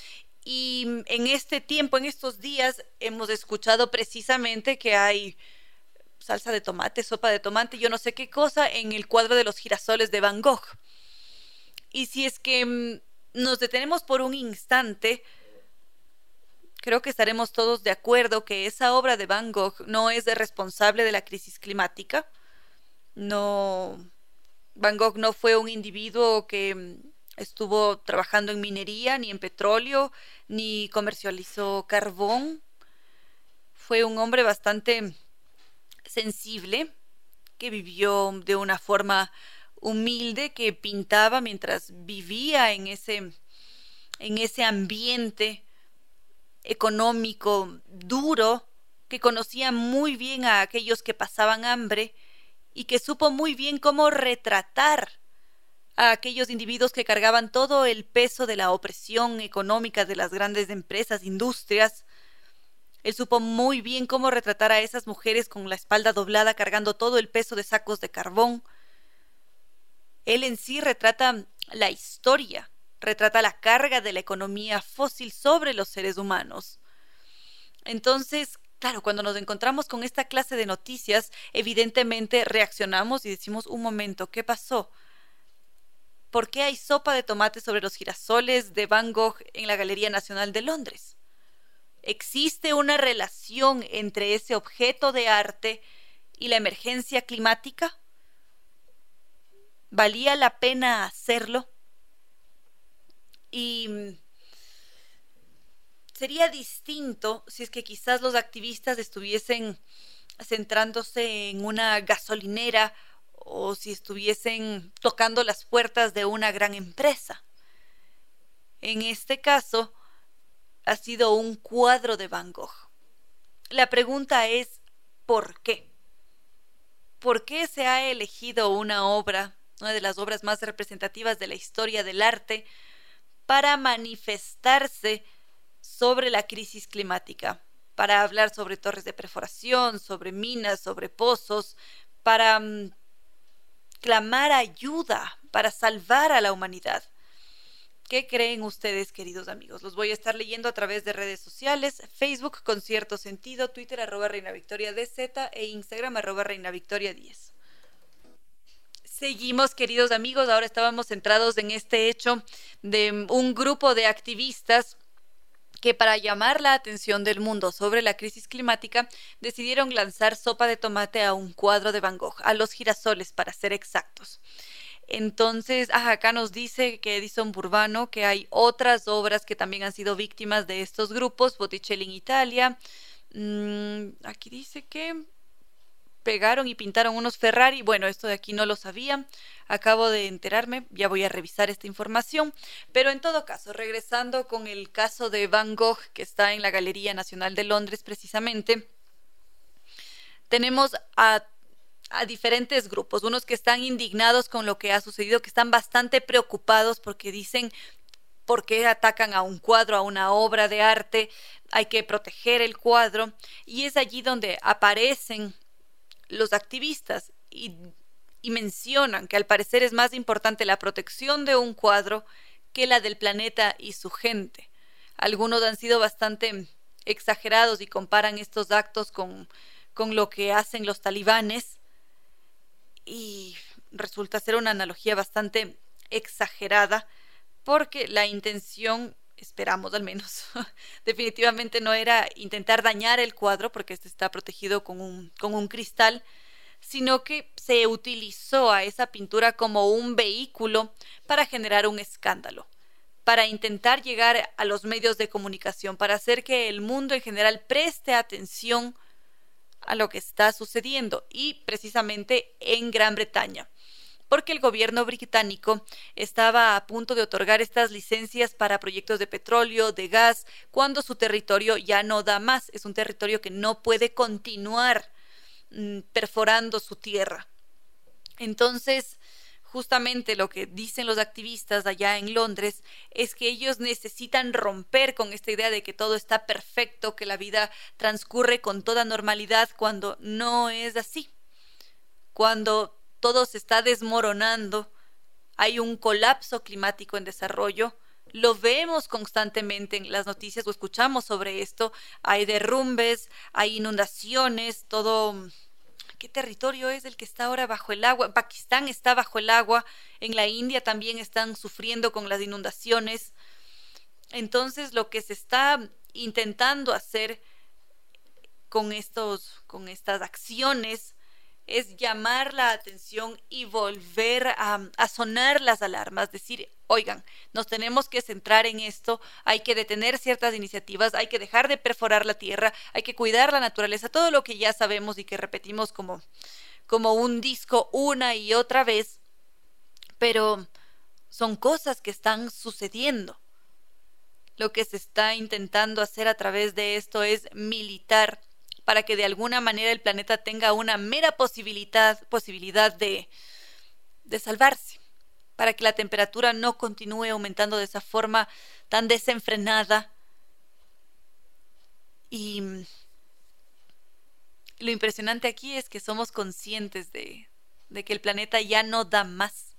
Y en este tiempo, en estos días, hemos escuchado precisamente que hay salsa de tomate, sopa de tomate, yo no sé qué cosa, en el cuadro de los girasoles de Van Gogh. Y si es que mm, nos detenemos por un instante, creo que estaremos todos de acuerdo que esa obra de Van Gogh no es responsable de la crisis climática. No, Van Gogh no fue un individuo que mm, estuvo trabajando en minería, ni en petróleo, ni comercializó carbón. Fue un hombre bastante sensible, que vivió de una forma humilde que pintaba mientras vivía en ese, en ese ambiente económico duro, que conocía muy bien a aquellos que pasaban hambre y que supo muy bien cómo retratar a aquellos individuos que cargaban todo el peso de la opresión económica de las grandes empresas, industrias. Él supo muy bien cómo retratar a esas mujeres con la espalda doblada cargando todo el peso de sacos de carbón, él en sí retrata la historia, retrata la carga de la economía fósil sobre los seres humanos. Entonces, claro, cuando nos encontramos con esta clase de noticias, evidentemente reaccionamos y decimos, un momento, ¿qué pasó? ¿Por qué hay sopa de tomate sobre los girasoles de Van Gogh en la Galería Nacional de Londres? ¿Existe una relación entre ese objeto de arte y la emergencia climática? Valía la pena hacerlo. Y mm, sería distinto si es que quizás los activistas estuviesen centrándose en una gasolinera o si estuviesen tocando las puertas de una gran empresa. En este caso, ha sido un cuadro de Van Gogh. La pregunta es, ¿por qué? ¿Por qué se ha elegido una obra una de las obras más representativas de la historia del arte, para manifestarse sobre la crisis climática, para hablar sobre torres de perforación, sobre minas, sobre pozos, para mm, clamar ayuda, para salvar a la humanidad. ¿Qué creen ustedes, queridos amigos? Los voy a estar leyendo a través de redes sociales, Facebook con cierto sentido, Twitter arroba Reina Victoria DZ e Instagram arroba Reina Victoria 10. Seguimos, queridos amigos, ahora estábamos centrados en este hecho de un grupo de activistas que para llamar la atención del mundo sobre la crisis climática decidieron lanzar sopa de tomate a un cuadro de Van Gogh, a los girasoles para ser exactos. Entonces, acá nos dice que Edison Burbano que hay otras obras que también han sido víctimas de estos grupos, Botticelli en Italia. Mm, aquí dice que pegaron y pintaron unos Ferrari. Bueno, esto de aquí no lo sabía. Acabo de enterarme, ya voy a revisar esta información. Pero en todo caso, regresando con el caso de Van Gogh, que está en la Galería Nacional de Londres precisamente, tenemos a, a diferentes grupos, unos que están indignados con lo que ha sucedido, que están bastante preocupados porque dicen por qué atacan a un cuadro, a una obra de arte, hay que proteger el cuadro, y es allí donde aparecen los activistas y, mencionan que al parecer es más importante la protección de un cuadro que la del planeta y su gente. Algunos han sido bastante exagerados y comparan estos actos con, con lo que hacen los talibanes y resulta ser una analogía bastante exagerada porque la intención esperamos al menos, definitivamente no era intentar dañar el cuadro porque este está protegido con un, con un cristal, sino que se utilizó a esa pintura como un vehículo para generar un escándalo, para intentar llegar a los medios de comunicación, para hacer que el mundo en general preste atención a lo que está sucediendo y precisamente en Gran Bretaña porque el gobierno británico estaba a punto de otorgar estas licencias para proyectos de petróleo, de gas, cuando su territorio ya no da más. Es un territorio que no puede continuar mm, perforando su tierra. Entonces, justamente lo que dicen los activistas allá en Londres es que ellos necesitan romper con esta idea de que todo está perfecto, que la vida transcurre con toda normalidad cuando no es así. Cuando todo se está desmoronando, hay un colapso climático en desarrollo, lo vemos constantemente en las noticias o escuchamos sobre esto, hay derrumbes, hay inundaciones, todo ¿Qué territorio es el que está ahora bajo el agua? Pakistán está bajo el agua, en la India también están sufriendo con las inundaciones. Entonces, lo que se está intentando hacer con estos con estas acciones es llamar la atención y volver a, sonar las alarmas, decir, oigan, nos tenemos que centrar en esto, hay que detener ciertas iniciativas, hay que dejar de perforar la tierra, hay que cuidar la naturaleza, todo lo que ya sabemos y que repetimos como, como un disco una y otra vez, pero son cosas que están sucediendo. Lo que se está intentando hacer a través de esto es militar para que de alguna manera el planeta tenga una mera posibilidad, posibilidad de, de salvarse, para que la temperatura no continúe aumentando de esa forma tan desenfrenada. Y lo impresionante aquí es que somos conscientes de, de que el planeta ya no da más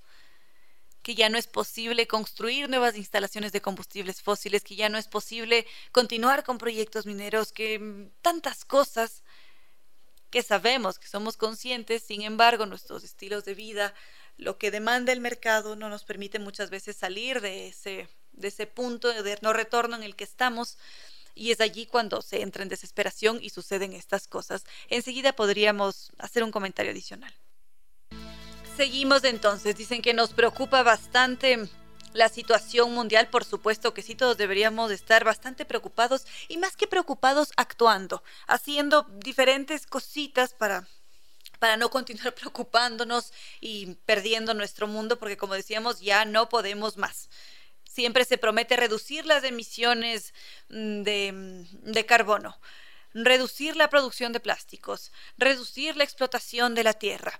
que ya no es posible construir nuevas instalaciones de combustibles fósiles, que ya no es posible continuar con proyectos mineros, que mm, tantas cosas que sabemos, que somos conscientes, sin embargo, nuestros estilos de vida, lo que demanda el mercado no nos permite muchas veces salir de ese, de ese punto de no retorno en el que estamos. Y es allí cuando se entra en desesperación y suceden estas cosas. Enseguida podríamos hacer un comentario adicional. Seguimos entonces, dicen que nos preocupa bastante la situación mundial, por supuesto que sí, todos deberíamos estar bastante preocupados y más que preocupados actuando, haciendo diferentes cositas para para no continuar preocupándonos y perdiendo nuestro mundo, porque como decíamos, ya no podemos más. Siempre se promete reducir las emisiones mm, de, mm, de carbono, reducir la producción de plásticos, reducir la explotación de la tierra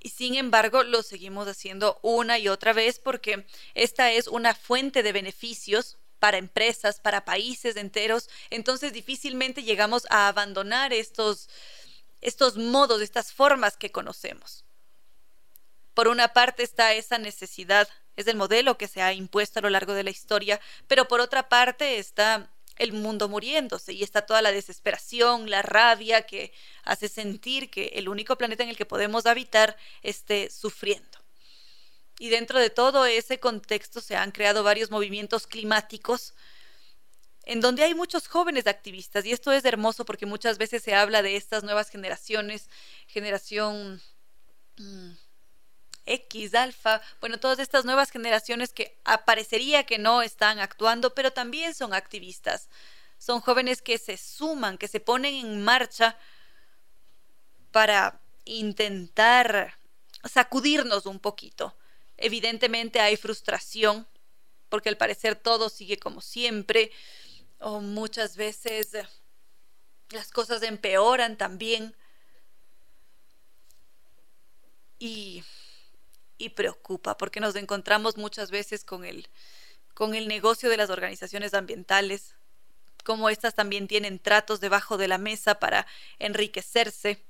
y sin embargo lo seguimos haciendo una y otra vez porque esta es una fuente de beneficios para empresas, para países enteros, entonces difícilmente llegamos a abandonar estos, estos modos, estas formas que conocemos. Por una parte está esa necesidad, es el modelo que se ha impuesto a lo largo de la historia, pero por otra parte está el mundo muriéndose y está toda la desesperación, la rabia que hace sentir que el único planeta en el que podemos habitar esté sufriendo. Y dentro de todo ese contexto se han creado varios movimientos climáticos en donde hay muchos jóvenes activistas y esto es hermoso porque muchas veces se habla de estas nuevas generaciones, generación mm, X, alfa, bueno, todas estas nuevas generaciones que aparecería que no están actuando, pero también son activistas. Son jóvenes que se suman, que se ponen en marcha para intentar sacudirnos un poquito. Evidentemente hay frustración, porque al parecer todo sigue como siempre, o muchas veces las cosas empeoran también. Y y preocupa porque nos encontramos muchas veces con el, con el negocio de las organizaciones ambientales, como éstas también tienen tratos debajo de la mesa para enriquecerse.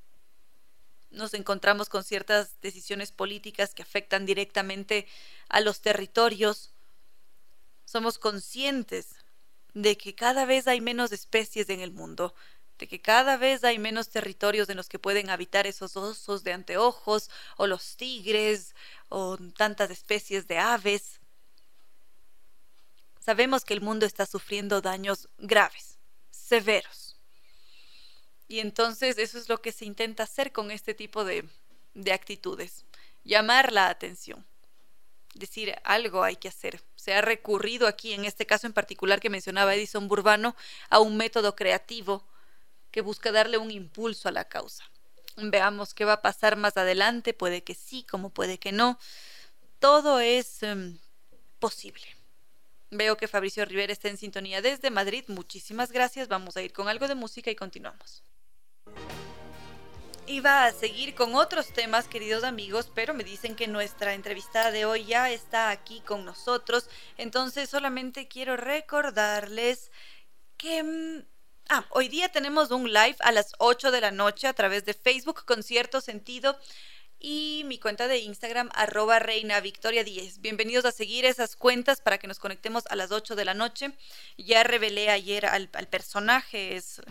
Nos encontramos con ciertas decisiones políticas que afectan directamente a los territorios. Somos conscientes de que cada vez hay menos especies en el mundo, de que cada vez hay menos territorios en los que pueden habitar esos osos de anteojos o los tigres o tantas especies de aves. Sabemos que el mundo está sufriendo daños graves, severos. Y entonces eso es lo que se intenta hacer con este tipo de, de actitudes, llamar la atención, decir algo hay que hacer. Se ha recurrido aquí, en este caso en particular que mencionaba Edison Burbano, a un método creativo que busca darle un impulso a la causa. Veamos qué va a pasar más adelante, puede que sí, como puede que no. Todo es em, posible. Veo que Fabricio Rivera está en sintonía desde Madrid. Muchísimas gracias. Vamos a ir con algo de música y continuamos. Iba a seguir con otros temas, queridos amigos, pero me dicen que nuestra entrevistada de hoy ya está aquí con nosotros. Entonces solamente quiero recordarles que... Ah, hoy día tenemos un live a las 8 de la noche a través de Facebook con cierto sentido y mi cuenta de Instagram, arroba reina victoria 10. Bienvenidos a seguir esas cuentas para que nos conectemos a las 8 de la noche. Ya revelé ayer al, personaje, es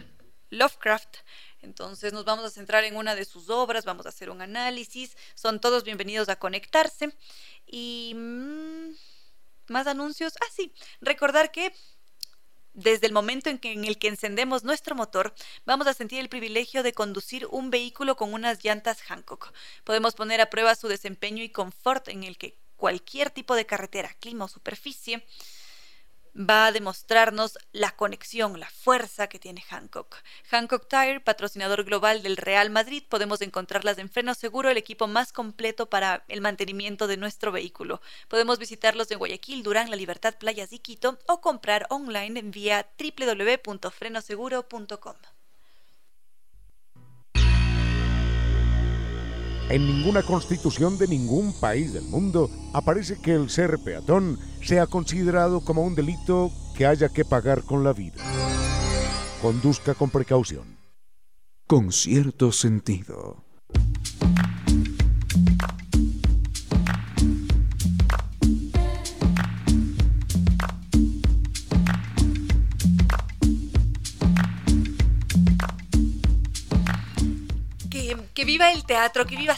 Lovecraft. Entonces nos vamos a centrar en una de sus obras, vamos a hacer un análisis. Son todos bienvenidos a conectarse. Y... Mm, más anuncios. Ah, sí, recordar que desde el momento en, que, en el que encendemos nuestro motor, vamos a sentir el privilegio de conducir un vehículo con unas llantas Hancock. Podemos poner a prueba su desempeño y confort en el que cualquier tipo de carretera, clima o superficie va a demostrarnos la conexión, la fuerza que tiene Hancock. Hancock Tire, patrocinador global del Real Madrid, podemos encontrarlas en Freno Seguro, el equipo más completo para el mantenimiento de nuestro vehículo. Podemos visitarlos en Guayaquil, Durán, La Libertad, Playas y Quito o comprar online vía www.frenoseguro.com. En ninguna constitución de ningún país del mundo aparece que el ser peatón sea considerado como un delito que haya que pagar con la vida. Conduzca con precaución. Con cierto sentido. Que viva el teatro, que, viva,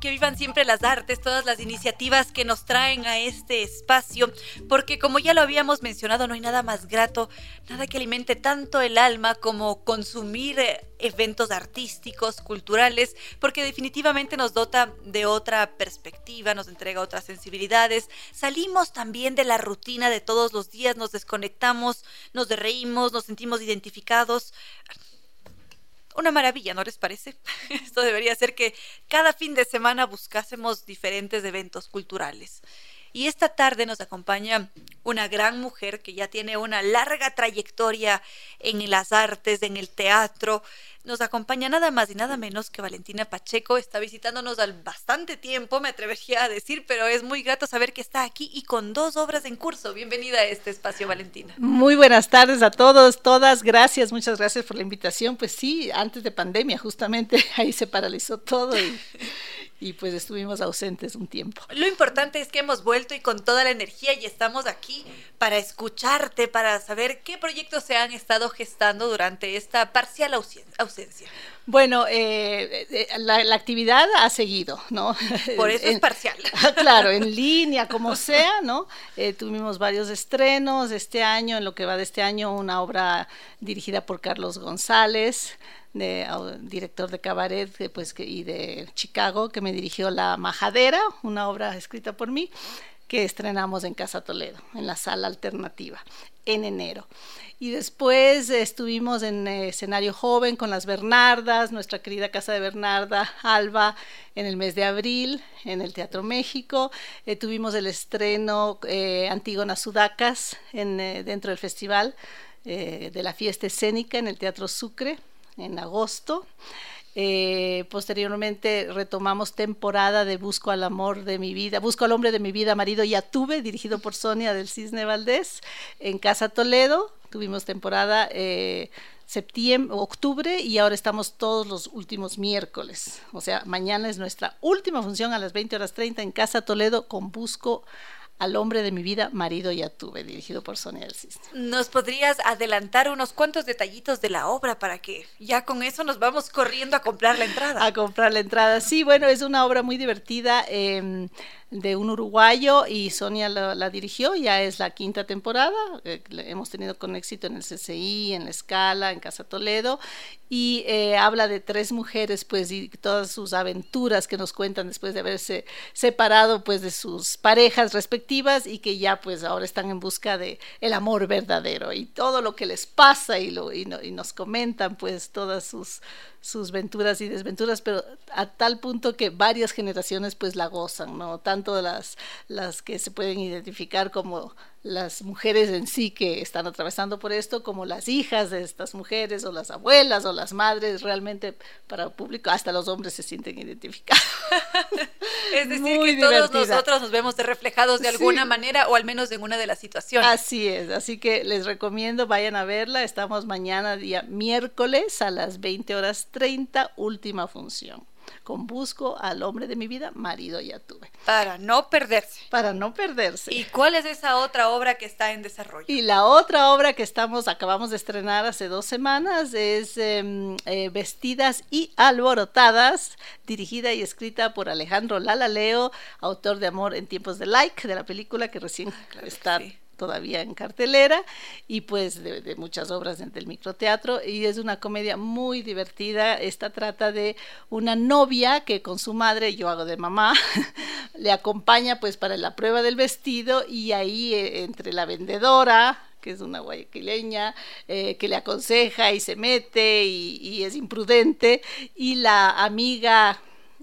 que, vivan siempre las artes, todas las iniciativas que nos traen a este espacio, porque como ya lo habíamos mencionado, no hay nada más grato, nada que alimente tanto el alma como consumir eh, eventos artísticos, culturales, porque definitivamente nos dota de otra perspectiva, nos entrega otras sensibilidades. Salimos también de la rutina de todos los días, nos desconectamos, nos reímos, nos sentimos identificados una maravilla, ¿no les parece? Esto debería ser que cada fin de semana buscásemos diferentes eventos culturales. Y esta tarde nos acompaña una gran mujer que ya tiene una larga trayectoria en las artes, en el teatro. Nos acompaña nada más y nada menos que Valentina Pacheco. Está visitándonos al bastante tiempo, me atrevería a decir, pero es muy grato saber que está aquí y con dos obras en curso. Bienvenida a este espacio, Valentina. Muy buenas tardes a todos, todas. Gracias, muchas gracias por la invitación. Pues sí, antes de pandemia, justamente ahí se paralizó todo y y pues estuvimos ausentes un tiempo. Lo importante es que hemos vuelto y con toda la energía y estamos aquí para escucharte, para saber qué proyectos se han estado gestando durante esta parcial ausencia. Bueno, eh, eh, la, actividad ha seguido, ¿no? Por eso es parcial. claro, en línea, como sea, ¿no? Eh, tuvimos varios estrenos este año, en lo que va de este año, una obra dirigida por Carlos González, director de cabaret pues, y de Chicago, que me dirigió La Majadera, una obra escrita por mí, que estrenamos en Casa Toledo, en la sala alternativa, en enero. Y después estuvimos en escenario joven con las Bernardas, nuestra querida Casa de Bernarda, Alba, en el mes de abril, en el Teatro México. Eh, tuvimos el estreno eh, Antígona Sudacas en, eh, dentro del festival eh, de la fiesta escénica en el Teatro Sucre en agosto. Eh, posteriormente retomamos temporada de Busco al amor de mi vida, Busco al hombre de mi vida, marido ya tuve, dirigido por Sonia del Cisne Valdés, en Casa Toledo. Tuvimos temporada eh, septiembre, octubre y ahora estamos todos los últimos miércoles. O sea, mañana es nuestra última función a las 20 horas 30 en Casa Toledo con Busco al hombre de mi vida, marido ya tuve, dirigido por Sonia del Cisne. ¿Nos podrías adelantar unos cuantos detallitos de la obra para que ya con eso nos vamos corriendo a comprar la entrada? A comprar la entrada. Sí, bueno, es una obra muy divertida. Em, de un uruguayo y Sonia la, dirigió, ya es la quinta temporada, eh, hemos tenido con éxito en el CCI, en la Escala, en Casa Toledo, y eh, habla de tres mujeres, pues, y todas sus aventuras que nos cuentan después de haberse separado, pues, de sus parejas respectivas y que ya, pues, ahora están en busca de el amor verdadero y todo lo que les pasa y, lo, y nos comentan, pues, todas sus sus venturas y desventuras, pero a tal punto que varias generaciones pues la gozan, ¿no? Tanto las, las que se pueden identificar como las mujeres en sí que están atravesando por esto, como las hijas de estas mujeres, o las abuelas, o las madres, realmente para el público, hasta los hombres se sienten identificados. es decir, que todos nosotros nos vemos reflejados de alguna manera, o al menos en una de las situaciones. Así es, así que les recomiendo, vayan a verla, estamos mañana, día miércoles, a las 20 horas 30, última función con Busco al hombre de mi vida, marido ya tuve. Para no perderse. Para no perderse. ¿Y cuál es esa otra obra que está en desarrollo? Y la otra obra que estamos, acabamos de estrenar hace dos semanas es em, eh, Vestidas y Alborotadas, dirigida y escrita por Alejandro Lalaleo, autor de Amor en tiempos de like, de la película que recién ah, está todavía en cartelera y pues de, muchas obras del microteatro y es una comedia muy divertida. Esta trata de una novia que con su madre, yo hago de mamá, le acompaña pues para la prueba del vestido y ahí eh, entre la vendedora, que es una guayaquileña, eh, que le aconseja y se mete y, y es imprudente, y la amiga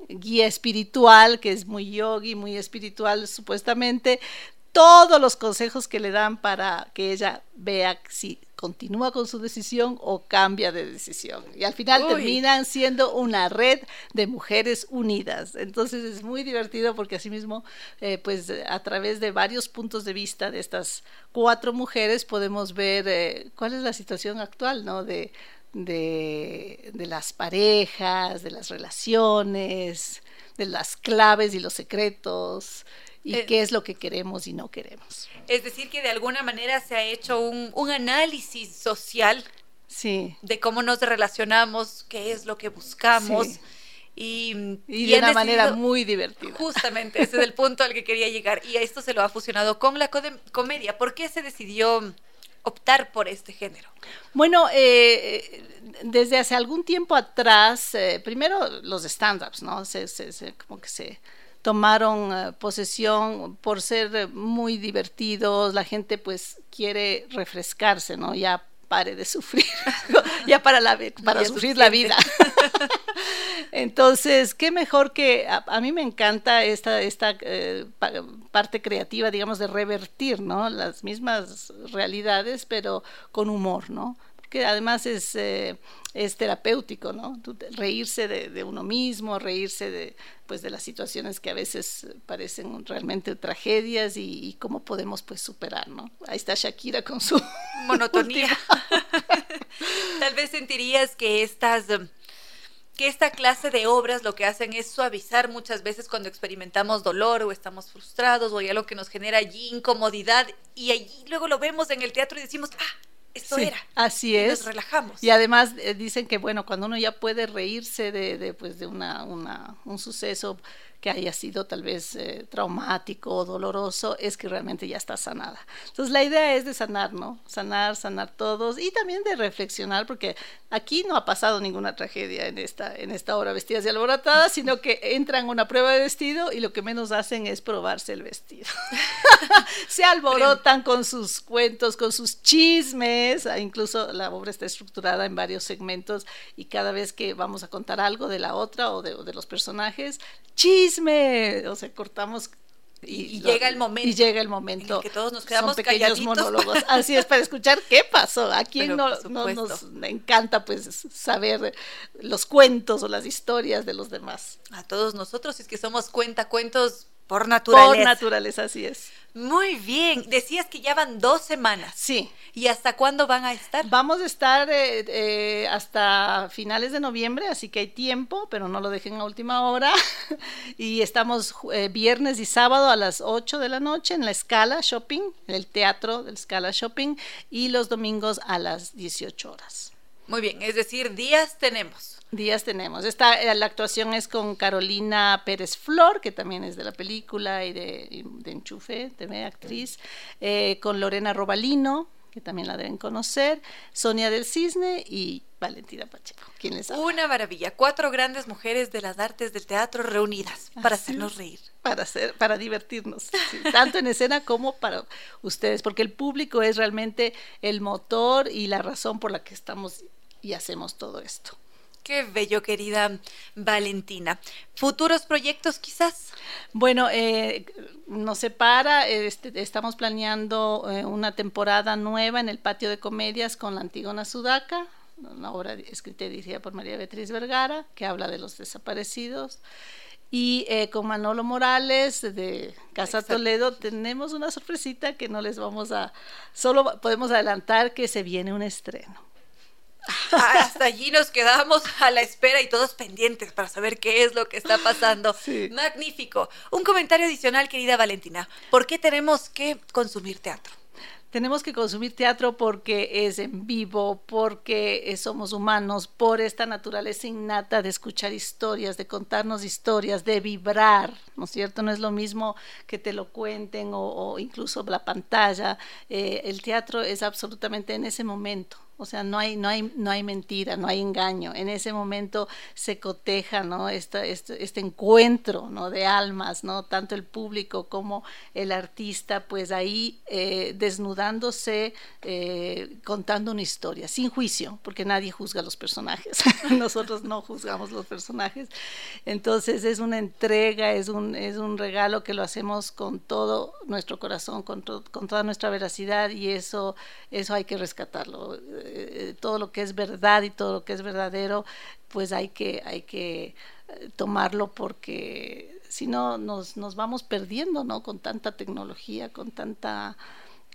guía espiritual, que es muy yogi, muy espiritual supuestamente, todos los consejos que le dan para que ella vea si continúa con su decisión o cambia de decisión. Y al final terminan siendo una red de mujeres unidas. Entonces es muy divertido porque asimismo, eh, pues a través de varios puntos de vista de estas cuatro mujeres podemos ver eh, cuál es la situación actual, ¿no? De, de, de las parejas, de las relaciones, de las claves y los secretos y eh, qué es lo que queremos y no queremos. Es decir, que de alguna manera se ha hecho un, análisis social sí. de cómo nos relacionamos, qué es lo que buscamos. Y, de una manera muy divertida. Justamente, ese es el punto al que quería llegar. Y a esto se lo ha fusionado con la comedia. ¿Por qué se decidió optar por este género? Bueno, eh, desde hace algún tiempo atrás, eh, primero los stand-ups, ¿no? Se, se, como que se tomaron eh, posesión por ser eh, muy divertidos, la gente pues quiere refrescarse, ¿no? Ya pare de sufrir, ya para, la, para sufrir la vida. Entonces, qué mejor que a, mí me encanta esta, esta eh, parte creativa, digamos, de revertir, ¿no? Las mismas realidades, pero con humor, ¿no? Que además es, eh, es terapéutico, ¿no? Reírse de, uno mismo, reírse de, pues, de las situaciones que a veces parecen realmente tragedias y, cómo podemos pues superar, ¿no? Ahí está Shakira con su monotonía. Tal vez sentirías que estas que esta clase de obras lo que hacen es suavizar muchas veces cuando experimentamos dolor o estamos frustrados o hay algo que nos genera allí incomodidad y allí luego lo vemos en el teatro y decimos, ah, esto era. Así es. Nos relajamos. Y además eh, dicen que, bueno, cuando uno ya puede reírse de, de pues, de una, una, un suceso que haya sido tal vez eh, traumático o doloroso, es que realmente ya está sanada. Entonces la idea es de sanar, ¿no? Sanar, sanar todos y también de reflexionar, porque aquí no ha pasado ninguna tragedia en esta, en esta obra Vestidas y Alborotadas, sino que entran a una prueba de vestido y lo que menos hacen es probarse el vestido. Se alborotan con sus cuentos, con sus chismes, ah, incluso la obra está estructurada en varios segmentos y cada vez que vamos a contar algo de la otra o de, o de los personajes, chisme, o sea, cortamos y, llega el momento. Y llega el momento. En que todos nos quedamos Son pequeños monólogos. Así es, para escuchar qué pasó. A quién no, nos encanta pues saber los cuentos o las historias de los demás. A todos nosotros, es que somos cuenta cuentos por naturaleza. Por naturaleza, así es. Muy bien. Decías que ya van dos semanas. Sí. ¿Y hasta cuándo van a estar? Vamos a estar eh, eh, hasta finales de noviembre, así que hay tiempo, pero no lo dejen a última hora. y estamos eh, viernes y sábado a las 8 de la noche en la Scala Shopping, en el teatro del Scala Shopping, y los domingos a las 18 horas. Muy bien, es decir, días tenemos. Días tenemos. Esta, eh, la actuación es con Carolina Pérez Flor, que también es de la película y de, de Enchufe, TV actriz, eh, con Lorena Robalino, que también la deben conocer, Sonia del Cisne y Valentina Pacheco. ¿Quién les Una maravilla. Cuatro grandes mujeres de las artes del teatro reunidas para hacernos reír. Para, hacer, para divertirnos, tanto en escena como para ustedes, porque el público es realmente el motor y la razón por la que estamos y hacemos todo esto. Qué bello, querida Valentina. ¿Futuros proyectos quizás? Bueno, eh, nos separa, este, estamos planeando eh, una temporada nueva en el patio de comedias con la Antígona Sudaca, una obra escrita y dirigida por María Beatriz Vergara, que habla de los desaparecidos. Y eh, con Manolo Morales de Casa Toledo tenemos una sorpresita que no les vamos a, solo podemos adelantar que se viene un estreno. Hasta allí nos quedamos a la espera y todos pendientes para saber qué es lo que está pasando. Magnífico. Un comentario adicional, querida Valentina. ¿Por qué tenemos que consumir teatro? tenemos que consumir teatro porque es en vivo, porque somos humanos, por esta naturaleza innata de escuchar historias, de contarnos historias, de vibrar, ¿no es cierto? No es lo mismo que te lo cuenten o, incluso la pantalla. Eh, el teatro es absolutamente en ese momento o sea, no hay, no hay, no hay mentira, no hay engaño. En ese momento se coteja, ¿no? Este, este, este, encuentro, ¿no? De almas, ¿no? Tanto el público como el artista, pues ahí eh, desnudándose, eh, contando una historia, sin juicio, porque nadie juzga a los personajes. Nosotros no juzgamos los personajes. Entonces es una entrega, es un, es un regalo que lo hacemos con todo nuestro corazón, con, con toda nuestra veracidad y eso, eso hay que rescatarlo eh, todo lo que es verdad y todo lo que es verdadero, pues hay que, hay que eh, tomarlo porque si no nos, nos vamos perdiendo, ¿no? Con tanta tecnología, con tanta,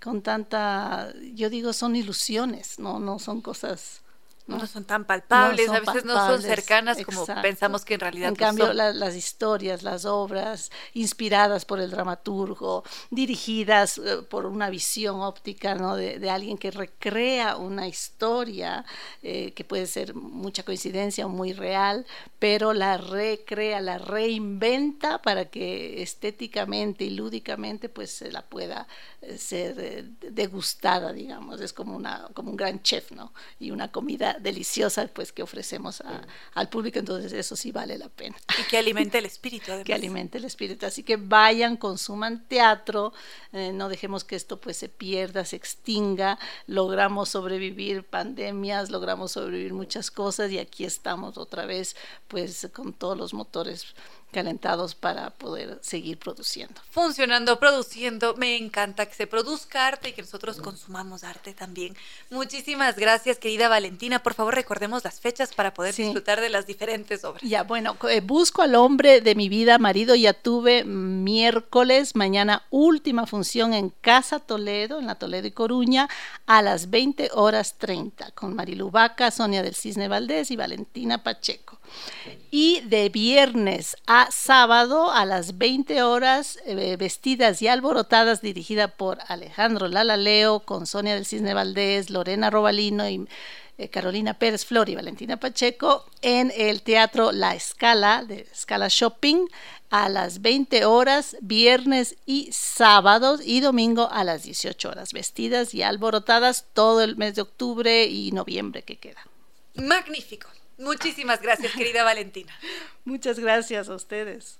con tanta, yo digo, son ilusiones, no, no son cosas no, son tan palpables, a veces no son cercanas como pensamos que en realidad En cambio, las historias, las obras inspiradas por el dramaturgo, dirigidas eh, por una visión óptica ¿no? de, alguien que recrea una historia, eh, que puede ser mucha coincidencia o muy real, pero la recrea, la reinventa para que estéticamente y lúdicamente pues se la pueda eh, ser degustada, digamos. Es como, una, como un gran chef, ¿no? Y una comida deliciosa pues que ofrecemos al público, entonces eso sí vale la pena. Y que alimente el espíritu, además. Que alimente el espíritu, así que vayan, consuman teatro, eh, no dejemos que esto pues se pierda, se extinga, logramos sobrevivir pandemias, logramos sobrevivir muchas cosas y aquí estamos otra vez pues con todos los motores calentados para poder seguir produciendo. Funcionando, produciendo. Me encanta que se produzca arte y que nosotros consumamos arte también. Muchísimas gracias, querida Valentina. Por favor, recordemos las fechas para poder disfrutar de las diferentes obras. Ya, bueno, eh, busco al hombre de mi vida, marido, ya tuve miércoles, mañana última función en Casa Toledo, en la Toledo y Coruña, a las 20 horas 30, con Marilu Vaca, Sonia del Cisne Valdés y Valentina Pacheco. Y de viernes a sábado a las 20 horas, eh, vestidas y alborotadas, dirigida por Alejandro Lalaleo, con Sonia del Cisne Valdés, Lorena Robalino y eh, Carolina Pérez Flor y Valentina Pacheco, en el Teatro La Escala, de Escala Shopping, a las 20 horas, viernes y sábados y domingo a las 18 horas, vestidas y alborotadas todo el mes de octubre y noviembre que queda. Magnífico. Muchísimas gracias, querida Valentina. Muchas gracias a ustedes.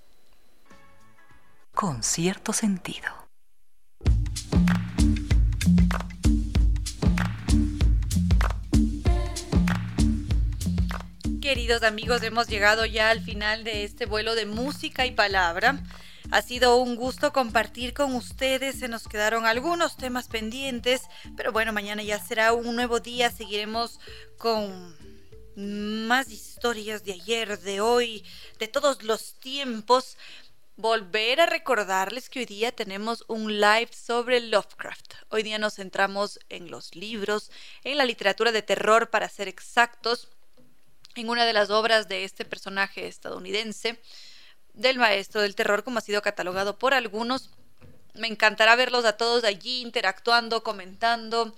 Con cierto sentido. Queridos amigos, hemos llegado ya al final de este vuelo de música y palabra. Ha sido un gusto compartir con ustedes. Se nos quedaron algunos temas pendientes, pero bueno, mañana ya será un nuevo día. Seguiremos con más historias de ayer, de hoy, de todos los tiempos, volver a recordarles que hoy día tenemos un live sobre Lovecraft. Hoy día nos centramos en los libros, en la literatura de terror para ser exactos, en una de las obras de este personaje estadounidense, del maestro del terror, como ha sido catalogado por algunos. Me encantará verlos a todos allí interactuando, comentando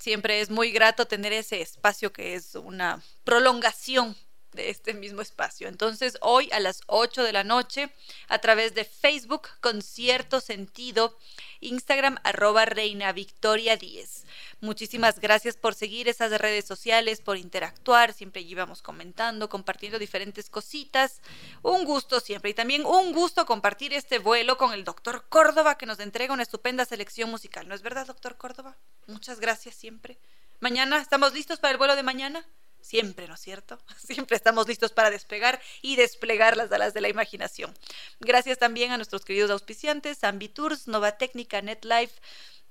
Siempre es muy grato tener ese espacio que es una prolongación de este mismo espacio. Entonces, hoy a las 8 de la noche, a través de Facebook, con cierto sentido, Instagram, arroba Reina Victoria 10. Muchísimas gracias por seguir esas redes sociales, por interactuar. Siempre íbamos comentando, compartiendo diferentes cositas. Un gusto siempre. Y también un gusto compartir este vuelo con el doctor Córdoba, que nos entrega una estupenda selección musical. ¿No es verdad, doctor Córdoba? Muchas gracias siempre. Mañana, ¿estamos listos para el vuelo de mañana? Siempre, ¿no es cierto? Siempre estamos listos para despegar y desplegar las alas de la imaginación. Gracias también a nuestros queridos auspiciantes, Ambitours, Nova Técnica, NetLife,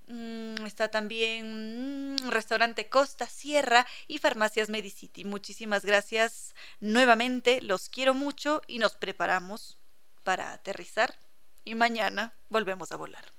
mm, está también mm, Restaurante Costa Sierra y Farmacias Medicity. Muchísimas gracias nuevamente, los quiero mucho y nos preparamos para aterrizar y mañana volvemos a volar.